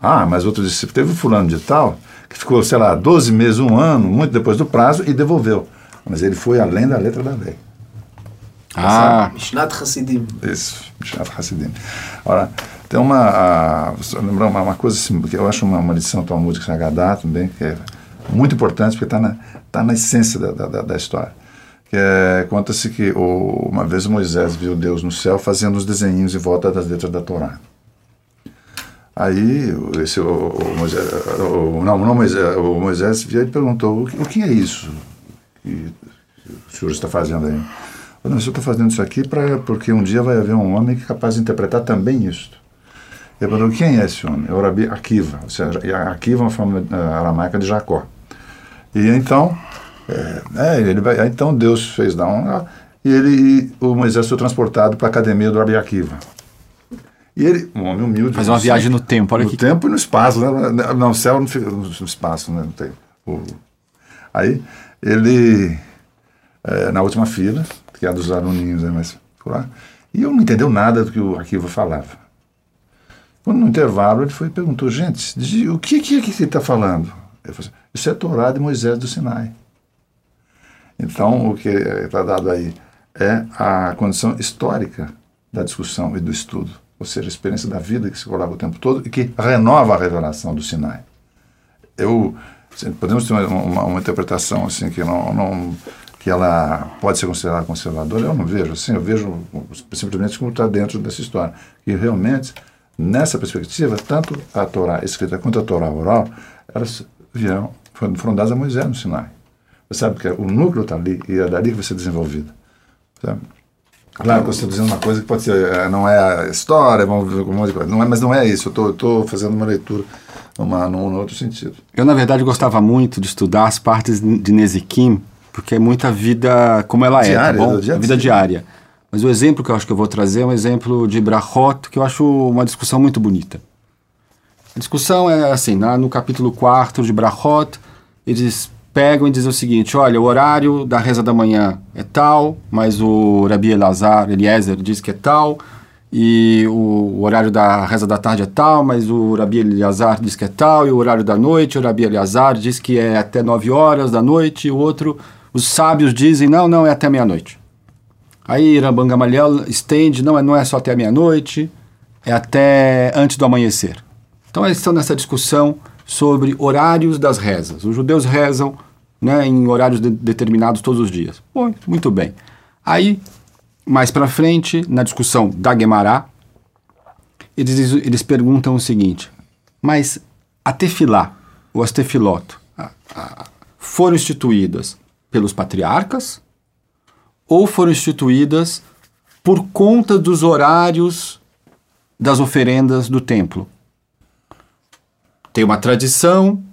Ah, mas outro disse, teve fulano de tal, que ficou, sei lá, 12 meses, um ano, muito depois do prazo, e devolveu. Mas ele foi além da letra da lei. Ah, Mishnat Hassidim. Isso, Mishnat Hassidim. Ora, tem uma, a, lembrar uma, uma coisa assim, que eu acho uma, uma lição talmúdica Sagadá também, que é muito importante, porque está na, tá na essência da, da, da história. Que é, conta-se que o, uma vez Moisés viu Deus no céu fazendo os desenhinhos em volta das letras da Torá. Aí esse, o, o Moisés, o, não, não Moisés, o Moisés veio e perguntou, o que, o que é isso que o senhor está fazendo aí? Não, eu estou fazendo isso aqui pra, porque um dia vai haver um homem que é capaz de interpretar também isto. Ele perguntou, quem é esse homem? É o Rabi Akiva, ou seja, Akiva é uma forma uh, aramaica de Jacó. E então, é, é, ele vai, então Deus fez dar um... E ele, o Moisés foi transportado para a academia do Rabi Akiva. E ele, um homem humilde. Fazer uma assim, viagem no tempo, olha no que. tempo e no espaço, né? Não, no céu não fica no espaço, né? Não tem. O- Aí ele, é, na última fila, que é a dos aluninhos, né? Mas ficou lá. E eu não entendeu nada do que o arquivo falava. Quando no intervalo ele foi e perguntou, gente, o que, que é que ele está falando? Ele falou assim, isso é Torá de Moisés do Sinai. Então, o que está dado aí é a condição histórica da discussão e do estudo, ou seja, a experiência da vida que se coloca o tempo todo e que renova a revelação do Sinai. Eu podemos ter uma, uma- uma interpretação assim que não, não que ela pode ser considerada conservadora. Eu não vejo assim. Eu vejo simplesmente como está dentro dessa história que realmente nessa perspectiva tanto a Torá escrita quanto a Torá oral elas vieram foram, foram dadas a Moisés no Sinai. Você sabe que o núcleo está ali e é dali que vai ser desenvolvido. Sabe? Claro que eu estou dizendo uma coisa que pode ser, eh, não é a história, vamos ver um monte de coisa. Não é, mas não é isso. Eu estou fazendo uma leitura numa, num, num outro sentido. Eu, na verdade, gostava muito de estudar as partes de Nezikim, porque é muita vida como ela é, Diária, tá bom? dia a vida dia. diária. Mas o exemplo que eu acho que eu vou trazer é um exemplo de Brachot, que eu acho uma discussão muito bonita. A discussão é assim, no capítulo 4 de Brachot, eles pegam e dizem o seguinte, olha, o horário da reza da manhã é tal, mas o Rabi Elazar, Eliezer, diz que é tal, e o, horário da reza da tarde é tal, mas o Rabi Elazar diz que é tal, e o horário da noite, o Rabi Elazar diz que é até 9 horas da noite, e o outro, os sábios dizem, não, não, é até meia-noite. Aí Rabban Gamaliel estende, não é, não é só até meia-noite, é até antes do amanhecer. Então eles estão nessa discussão sobre horários das rezas. Os judeus rezam né, em horários de- determinados todos os dias. Bom, muito bem. Aí, mais para frente, na discussão da Gemara, eles, eles perguntam o seguinte, mas a tefilá, ou as tefilot, a- a- foram instituídas pelos patriarcas ou foram instituídas por conta dos horários das oferendas do templo? Tem uma tradição,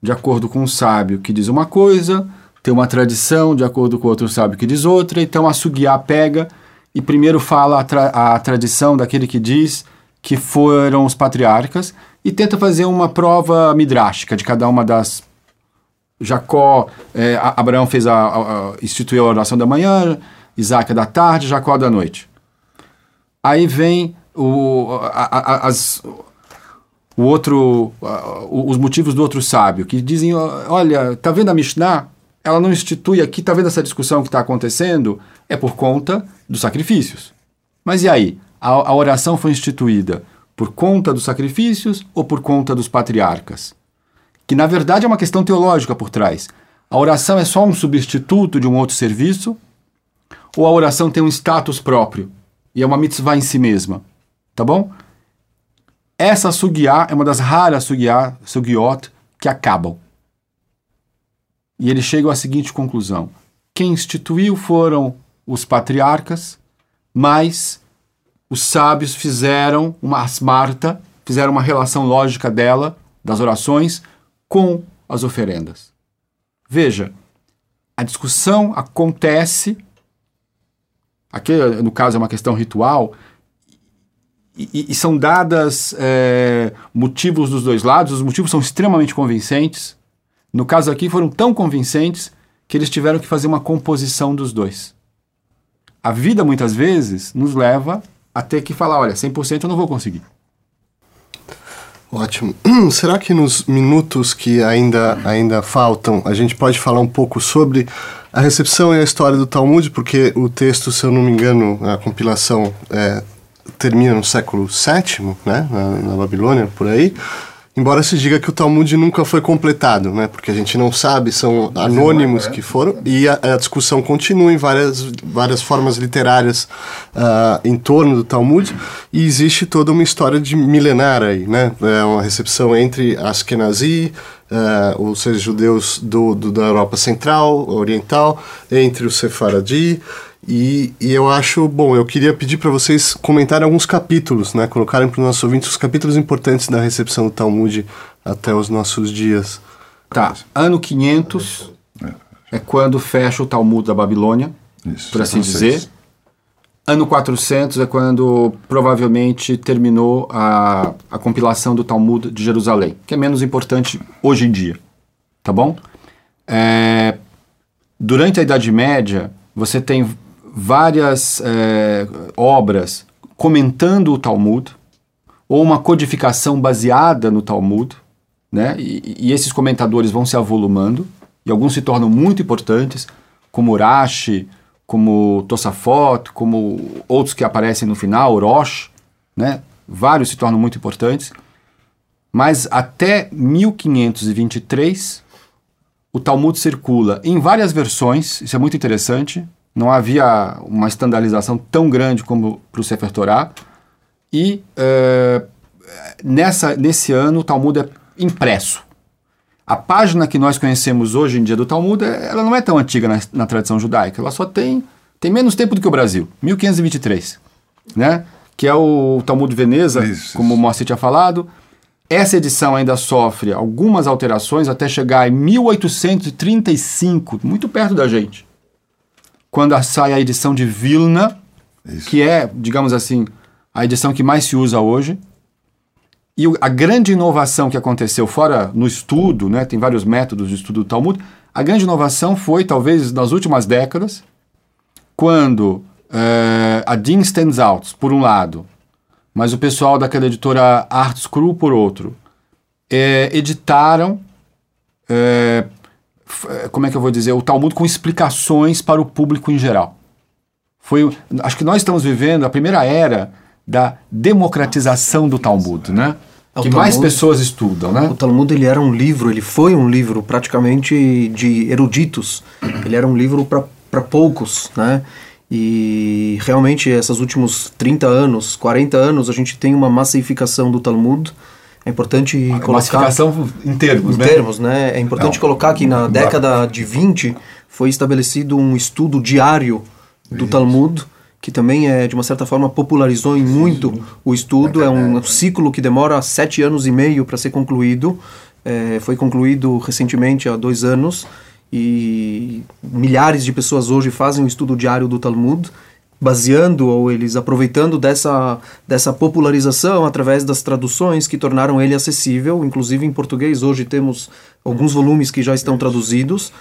de acordo com um sábio que diz uma coisa, tem uma tradição, de acordo com outro sábio que diz outra, então a Sugiá pega e primeiro fala a, tra- a tradição daquele que diz que foram os patriarcas e tenta fazer uma prova midrástica de cada uma das Jacó, é, Abraão fez a, a- a- instituiu a oração da manhã, Isaac é da tarde, Jacó é da noite. Aí vem o, a- a- as, o outro, os motivos do outro sábio, que dizem, olha, tá vendo a Mishnah? Ela não institui aqui, tá vendo essa discussão que está acontecendo? É por conta dos sacrifícios. Mas e aí? A, a oração foi instituída por conta dos sacrifícios ou por conta dos patriarcas? que na verdade é uma questão teológica por trás. A oração é só um substituto de um outro serviço? Ou a oração tem um status próprio e é uma mitzvah em si mesma? Tá bom? Essa sugiá é uma das raras sugiá, sugiot que acabam. E eles chegam à seguinte conclusão: quem instituiu foram os patriarcas, mas os sábios fizeram uma asmarta, fizeram uma relação lógica dela, das orações, com as oferendas. Veja, a discussão acontece, aqui no caso é uma questão ritual, e, e- são dadas é, motivos dos dois lados, os motivos são extremamente convincentes. No caso aqui foram tão convincentes que eles tiveram que fazer uma composição dos dois. A vida, muitas vezes, nos leva a ter que falar: olha, 100% eu não vou conseguir. Ótimo. Será que nos minutos que ainda, ainda faltam a gente pode falar um pouco sobre a recepção e a história do Talmud? Porque o texto, se eu não me engano, a compilação é, termina no século VII, né, na, na Babilônia, por aí. Embora se diga que o Talmud nunca foi completado, né? Porque a gente não sabe, são anônimos que foram, e a, a discussão continua em várias, várias formas literárias uh, em torno do Talmud, e existe toda uma história de milenar aí, né? É uma recepção entre Ashkenazi, uh, ou seja, judeus do, do, da Europa Central, Oriental, entre os Sefaradi, e, e, eu acho, bom, eu queria pedir para vocês comentarem alguns capítulos, né? Colocarem para os nossos ouvintes os capítulos importantes da recepção do Talmud até os nossos dias. Tá, ano 500 é quando fecha o Talmud da Babilônia, Isso, por assim dizer. Ano 400 é quando provavelmente terminou a, a compilação do Talmud de Jerusalém, que é menos importante hoje em dia, tá bom? É, durante a Idade Média, você tem várias é, obras comentando o Talmud, ou uma codificação baseada no Talmud, né? E, e, esses comentadores vão se avolumando, e alguns se tornam muito importantes, como Rashi, como Tosafot, como outros que aparecem no final, Rosh, né? Vários se tornam muito importantes. Mas até 1523, o Talmud circula em várias versões, isso é muito interessante, não havia uma estandarização tão grande como para o Sefer Torah. E é, nessa, nesse ano o Talmud é impresso. A página que nós conhecemos hoje em dia do Talmud, é, ela não é tão antiga na, na tradição judaica. Ela só tem, tem menos tempo do que o Brasil, 1523, né? que é o Talmud de Veneza, isso, como o Moacir tinha falado. Essa edição ainda sofre algumas alterações até chegar em 1835, muito perto da gente quando sai a edição de Vilna, Isso. que é, digamos assim, a edição que mais se usa hoje. E a grande inovação que aconteceu fora no estudo, né, tem vários métodos de estudo do Talmud, a grande inovação foi, talvez, nas últimas décadas, quando é, a Dean Stands Out, por um lado, mas o pessoal daquela editora Art Screw, por outro, é, editaram é, como é que eu vou dizer, o Talmud com explicações para o público em geral. Foi, acho que nós estamos vivendo a primeira era da democratização do Talmud, né? É, que Talmud, mais pessoas estudam, né? O Talmud ele era um livro, ele foi um livro praticamente de eruditos. Ele era um livro para poucos, né? E realmente, esses últimos 30 anos, 40 anos, a gente tem uma massificação do Talmud é importante a colocar... Em termos, em né? termos, né? É importante Não. colocar que na década de 20 foi estabelecido um estudo diário do Isso. Talmud, que também é de uma certa forma popularizou em muito o estudo. É um ciclo que demora sete anos e meio para ser concluído. É, foi concluído recentemente há dois anos e milhares de pessoas hoje fazem o estudo diário do Talmud baseando ou eles aproveitando dessa, dessa popularização através das traduções que tornaram ele acessível, inclusive em português hoje temos alguns volumes que já estão traduzidos.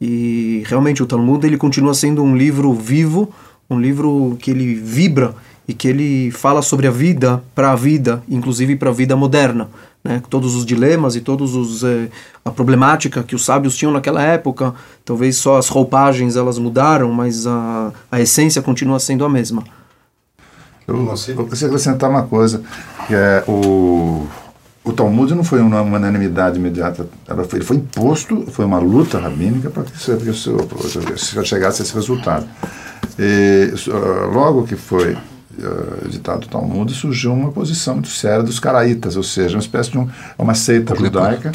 E realmente o Talmud ele continua sendo um livro vivo, um livro que ele vibra e que ele fala sobre a vida para a vida, inclusive para a vida moderna né, todos os dilemas e todos os eh, a problemática que os sábios tinham naquela época. Talvez só as roupagens elas mudaram, mas a, a essência continua sendo a mesma. Eu, preciso acrescentar uma coisa, que é o, o Talmud não foi uma unanimidade imediata, foi, ele foi imposto, foi uma luta rabínica para que se chegasse a esse resultado. E, logo que foi uh, editado o Talmud, surgiu uma posição muito séria dos caraítas, ou seja, uma espécie de um, uma seita judaica,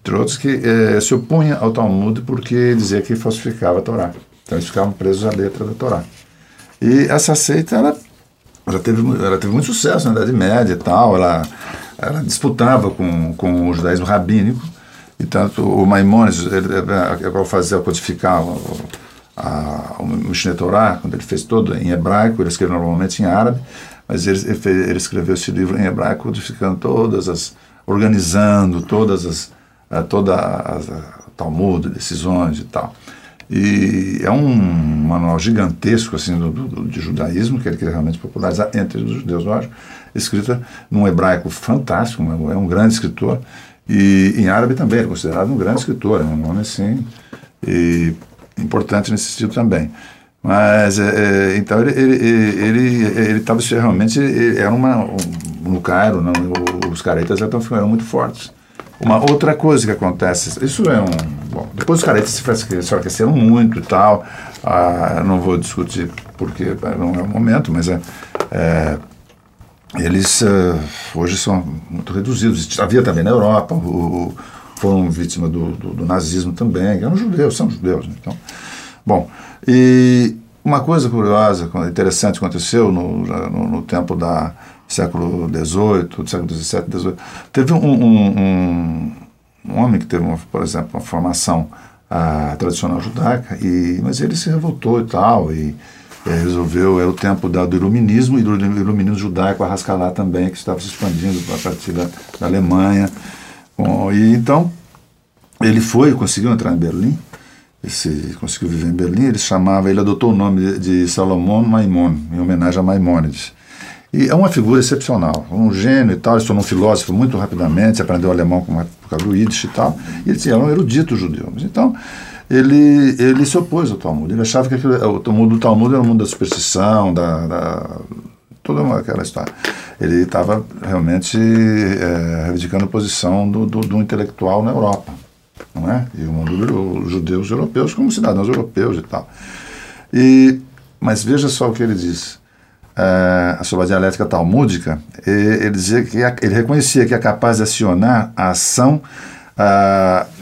entre outros, que eh, se opunha ao Talmud porque dizia que falsificava a Torá. Então eles ficavam presos à letra da Torá. E essa seita, ela, ela, teve, ela teve muito sucesso na Idade Média e tal, ela, ela disputava com, com o judaísmo rabínico, e tanto o Maimonides, ele, ele, fazer codificar o, a, o Mishneh Torah, quando ele fez todo em hebraico, ele escreveu normalmente em árabe, mas ele, ele escreveu esse livro em hebraico, codificando todas as, organizando todas as, toda as, Talmud, decisões e tal. E é um manual gigantesco assim do, do, de judaísmo, que ele queria realmente popularizar entre os judeus, lógico, escrita num hebraico fantástico, é um grande escritor, e em árabe também, é considerado um grande escritor, é um nome assim, e importante nesse sentido também. Mas, é, é então, ele ele ele estava realmente, ele era uma, um, no Cairo, não, os caretas então, eram muito fortes. Uma outra coisa que acontece, isso é um. Bom, depois os caretas se enfraqueceram muito e tal. Ah, não vou discutir porque não é o momento, mas é, é eles uh, hoje são muito reduzidos. Havia também na Europa, o, foram vítimas do, do, do, nazismo também, eram judeus, são judeus. Né? Então, bom, e uma coisa curiosa, interessante aconteceu no, no, no tempo da século XVIII, século XVII, XVIII. Teve um, um, um, um, homem que teve, uma, por exemplo, uma formação ah, tradicional judaica, e, mas ele se revoltou e tal, e, e resolveu, era o tempo da, do iluminismo, e do iluminismo judaico, a também, que estava se expandindo a partir da, da Alemanha. E então ele foi, conseguiu entrar em Berlim, esse, conseguiu viver em Berlim, ele chamava, ele adotou o nome de, de Salomão Maimon, em homenagem a Maimônides. E é uma figura excepcional, um gênio e tal. Ele se tornou um filósofo muito rapidamente, aprendeu alemão com por causa Yiddish e tal. E ele era um erudito judeu. Então, ele, ele se opôs ao Talmud. Ele achava que aquilo, o do Talmud era o mundo da superstição, da, da toda aquela história. Ele estava realmente é, reivindicando a posição do, do, do, intelectual na Europa, não é? E o mundo dos judeus europeus como cidadãos europeus e tal. E, mas veja só o que ele disse uh, sobre a dialética talmúdica, ele dizia que ele reconhecia que é capaz de acionar a ação uh,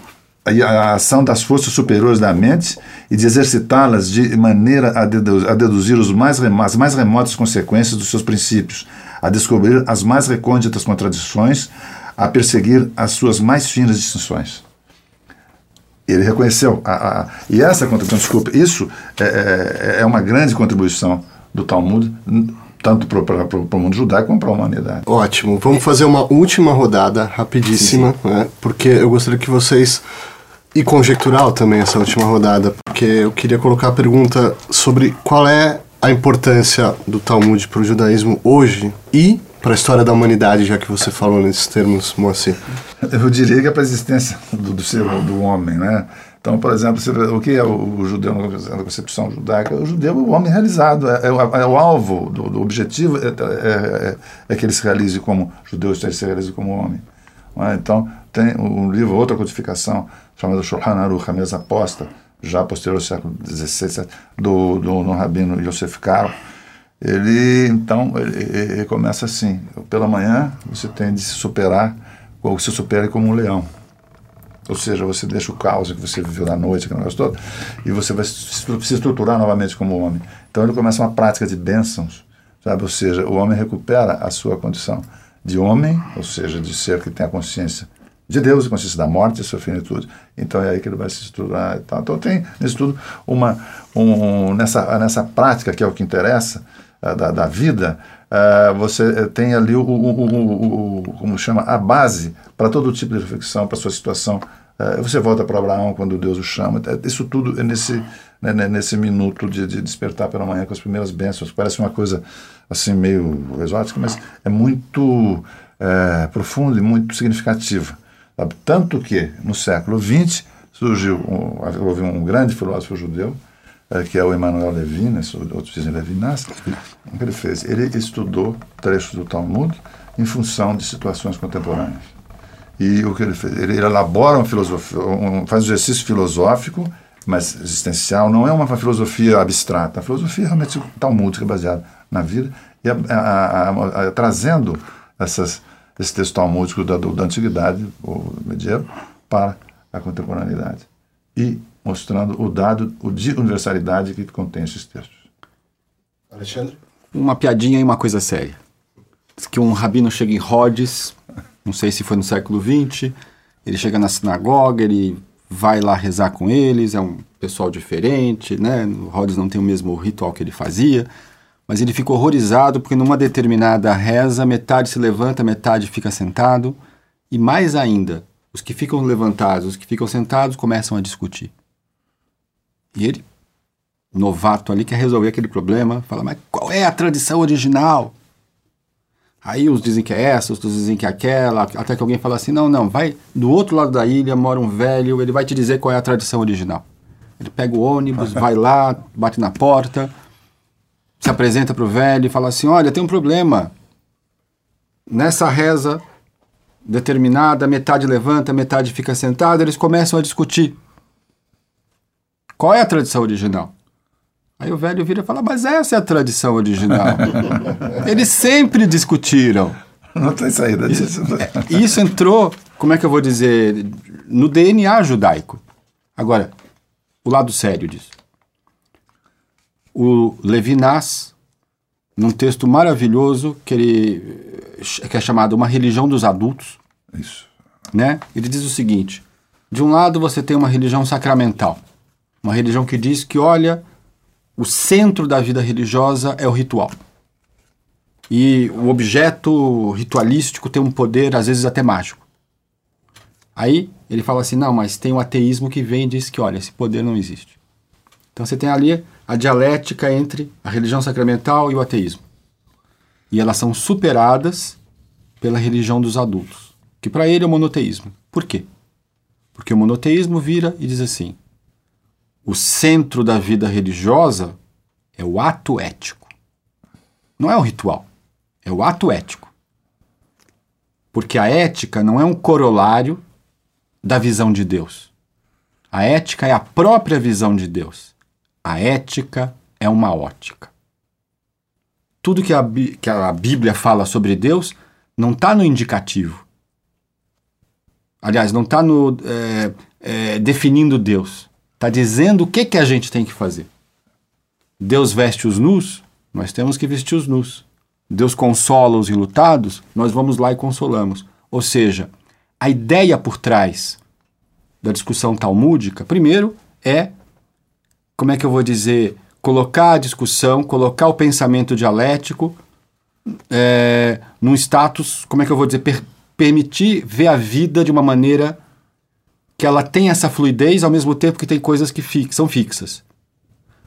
a ação das forças superiores da mente e de exercitá-las de maneira a, a deduzir os mais, as mais remotas consequências dos seus princípios, a descobrir as mais recônditas contradições, a perseguir as suas mais finas distinções. Ele reconheceu. A, a, e essa contribuição, desculpa, isso é, é, é uma grande contribuição do Talmud, tanto para o mundo judaico como para a humanidade. Ótimo. Vamos fazer uma última rodada rapidíssima, sim, sim. Né? porque eu gostaria que vocês. E conjectural também essa última rodada, porque eu queria colocar a pergunta sobre qual é a importância do Talmud para o judaísmo hoje e para a história da humanidade, já que você falou nesses termos, Moacir. Eu diria que é para a existência do, do ser do homem, né? Então, por exemplo, o que é o, o judeu na concepção judaica? O judeu é o homem realizado, é, é, é o alvo, do, do objetivo é, é, é, é, que ele se realize como judeu, se realize como homem. Então, tem um livro, outra codificação, chamada Shulchan Aruch, a mesa aposta, já posterior ao século XVI, do, do, do rabino Yosef Karo. Ele, então, ele, ele começa assim, pela manhã você tem de se superar, ou se supere como um leão. Ou seja, você deixa o caos que você viveu na noite, aquele negócio todo, e você vai se estruturar novamente como homem. Então ele começa uma prática de bênçãos, sabe? Ou seja, o homem recupera a sua condição de homem, ou seja, de ser que tem a consciência de Deus, a consciência da morte e sua finitude. Então é aí que ele vai se estruturar e tal. Então tem nisso tudo uma, um, nessa, nessa prática que é o que interessa, uh, da, da vida, uh, você tem ali o, o, o, o, como chama, a base para todo tipo de reflexão, para sua situação. Uh, você volta para Abraão quando Deus o chama. É, isso tudo é nesse, né, né, nesse minuto de, de, despertar pela manhã com as primeiras bênçãos. Parece uma coisa assim meio exótica, mas é muito é, profunda e muito significativa. Tanto que no século XX surgiu um, houve um grande filósofo judeu é, que é o Emmanuel Levinas, né, outros dizem Levinas, o que ele fez? Ele estudou trechos do Talmud em função de situações contemporâneas. E o que ele fez? Ele, elabora uma filosofia, um, faz um exercício filosófico, mas existencial, não é uma filosofia abstrata, a filosofia realmente talmúdica, baseada na vida, e a, a, a, trazendo essas, esse texto talmúdico da, da antiguidade, ou medieval, para a contemporaneidade. E mostrando o dado, o de universalidade que contém esses textos. Alexandre? Uma piadinha e uma coisa séria. Diz que um rabino chega em Rhodes, não sei se foi no século XX, ele chega na sinagoga, ele vai lá rezar com eles, é um pessoal diferente, né? Rhodes não tem o mesmo ritual que ele fazia, mas ele fica horrorizado porque numa determinada reza, metade se levanta, metade fica sentado, e mais ainda, os que ficam levantados, os que ficam sentados começam a discutir. E ele, novato ali, quer resolver aquele problema, fala, mas qual é a tradição original? Aí uns dizem que é essa, outros dizem que é aquela, até que alguém fala assim, não, não, vai do outro lado da ilha, mora um velho, ele vai te dizer qual é a tradição original. Ele pega o ônibus, vai lá, bate na porta, se apresenta para o velho e fala assim, olha, tem um problema. Nessa reza determinada, metade levanta, metade fica sentada, eles começam a discutir. Qual é a tradição original? Aí o velho vira e fala, mas essa é a tradição original. eles sempre discutiram. Não tem saída disso. É, isso entrou, como é que eu vou dizer, no DNA judaico. Agora, o lado sério disso. O Levinas, num texto maravilhoso que ele que é chamado Uma Religião dos Adultos, Isso. né? Ele diz o seguinte: de um lado você tem uma religião sacramental, uma religião que diz que olha, o centro da vida religiosa é o ritual. E o objeto ritualístico tem um poder às vezes até mágico. Aí ele fala assim: não, mas tem o ateísmo que vem e diz que, olha, esse poder não existe. Então você tem ali a dialética entre a religião sacramental e o ateísmo. E elas são superadas pela religião dos adultos, que para ele é o monoteísmo. Por quê? Porque o monoteísmo vira e diz assim: o centro da vida religiosa é o ato ético. Não é o ritual, é o ato ético. Porque a ética não é um corolário da visão de Deus. A ética é a própria visão de Deus. A ética é uma ótica. Tudo que a, que a Bíblia fala sobre Deus não está no indicativo. Aliás, não está é, é, definindo Deus. Está dizendo o que, que a gente tem que fazer. Deus veste os nus, nós temos que vestir os nus. Deus consola os enlutados, nós vamos lá e consolamos. Ou seja, a ideia por trás da discussão talmúdica, primeiro, é, como é que eu vou dizer, colocar a discussão, colocar o pensamento dialético é, num status, como é que eu vou dizer, per permitir ver a vida de uma maneira que ela tem essa fluidez ao mesmo tempo que tem coisas que são fixas.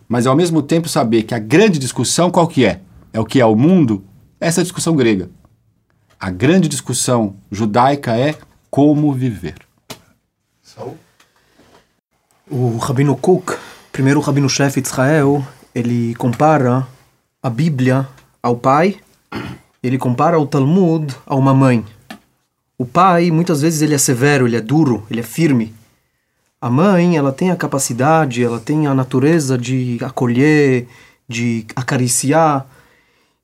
Mas ao mesmo tempo saber que a grande discussão qual que é? É o que é o mundo? Essa é a discussão grega. A grande discussão judaica é como viver. O Rabino Cook, primeiro Rabino-chefe de Israel, ele compara a Bíblia ao pai, ele compara o Talmud a uma mãe. O pai, muitas vezes, ele é severo, ele é duro, ele é firme. A mãe, ela tem a capacidade, ela tem a natureza de acolher, de acariciar.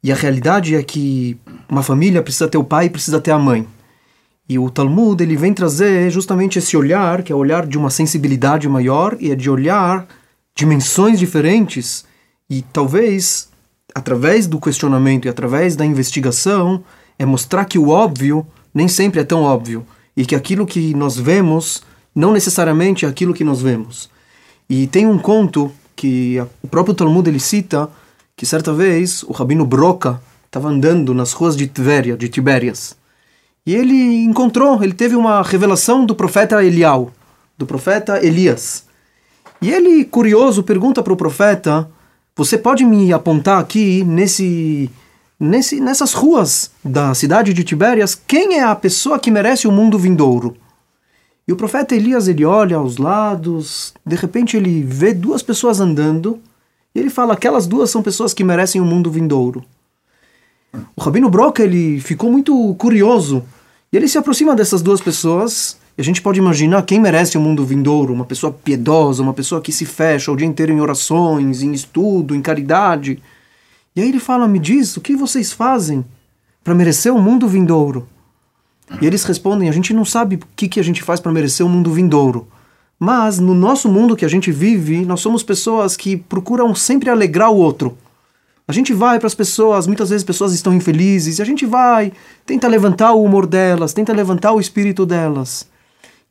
E a realidade é que uma família precisa ter o pai e precisa ter a mãe. E o Talmud ele vem trazer justamente esse olhar, que é o olhar de uma sensibilidade maior e é de olhar dimensões diferentes e talvez através do questionamento e através da investigação é mostrar que o óbvio nem sempre é tão óbvio e que aquilo que nós vemos não necessariamente é aquilo que nós vemos. E tem um conto que o próprio Talmud ele cita que certa vez o rabino Broca estava andando nas ruas de Tibéria, de Tibérias. E ele encontrou, ele teve uma revelação do profeta Elial, do profeta Elias. E ele, curioso, pergunta para o profeta: Você pode me apontar aqui nesse, nesse, nessas ruas da cidade de Tibérias quem é a pessoa que merece o mundo vindouro? E o profeta Elias ele olha aos lados, de repente ele vê duas pessoas andando e ele fala: aquelas duas são pessoas que merecem o mundo vindouro. O Rabino Broca ele ficou muito curioso e ele se aproxima dessas duas pessoas e a gente pode imaginar quem merece o mundo vindouro, uma pessoa piedosa, uma pessoa que se fecha o dia inteiro em orações, em estudo, em caridade. E aí ele fala: "Me diz, o que vocês fazem para merecer o mundo vindouro?" E eles respondem: "A gente não sabe o que que a gente faz para merecer o mundo vindouro." Mas no nosso mundo que a gente vive, nós somos pessoas que procuram sempre alegrar o outro. A gente vai para as pessoas, muitas vezes pessoas estão infelizes, e a gente vai, tenta levantar o humor delas, tenta levantar o espírito delas.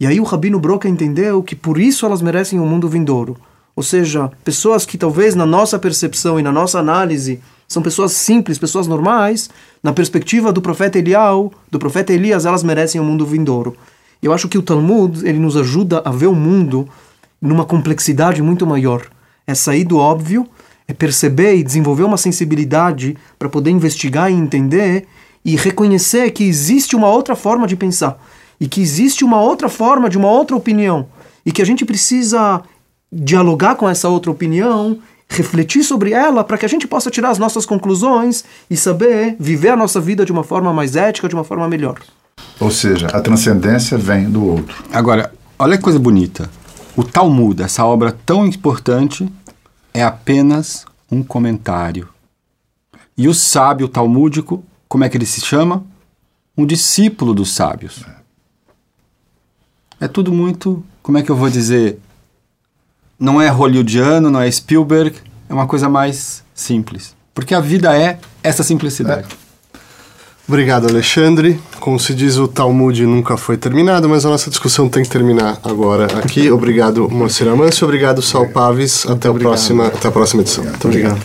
E aí o Rabino Broca entendeu que por isso elas merecem um mundo vindouro. Ou seja, pessoas que talvez na nossa percepção e na nossa análise são pessoas simples, pessoas normais, na perspectiva do profeta Elial, do profeta Elias, elas merecem um mundo vindouro. Eu acho que o Talmud ele nos ajuda a ver o mundo numa complexidade muito maior. é sair do óbvio, é perceber e desenvolver uma sensibilidade para poder investigar e entender e reconhecer que existe uma outra forma de pensar e que existe uma outra forma de uma outra opinião e que a gente precisa dialogar com essa outra opinião, refletir sobre ela para que a gente possa tirar as nossas conclusões e saber viver a nossa vida de uma forma mais ética, de uma forma melhor. Ou seja, a transcendência vem do outro. Agora, olha que coisa bonita. O Talmud, essa obra tão importante, é apenas um comentário. E o sábio talmúdico, como é que ele se chama? Um discípulo dos sábios. É tudo muito, como é que eu vou dizer? Não é hollywoodiano, não é Spielberg, é uma coisa mais simples. Porque a vida é essa simplicidade. Obrigado, Alexandre. Como se diz, o Talmud nunca foi terminado, mas a nossa discussão tem que terminar agora aqui. Obrigado, Moacir Amâncio. Obrigado, Sal Paves. Até, a próxima, até a próxima edição. Muito obrigado.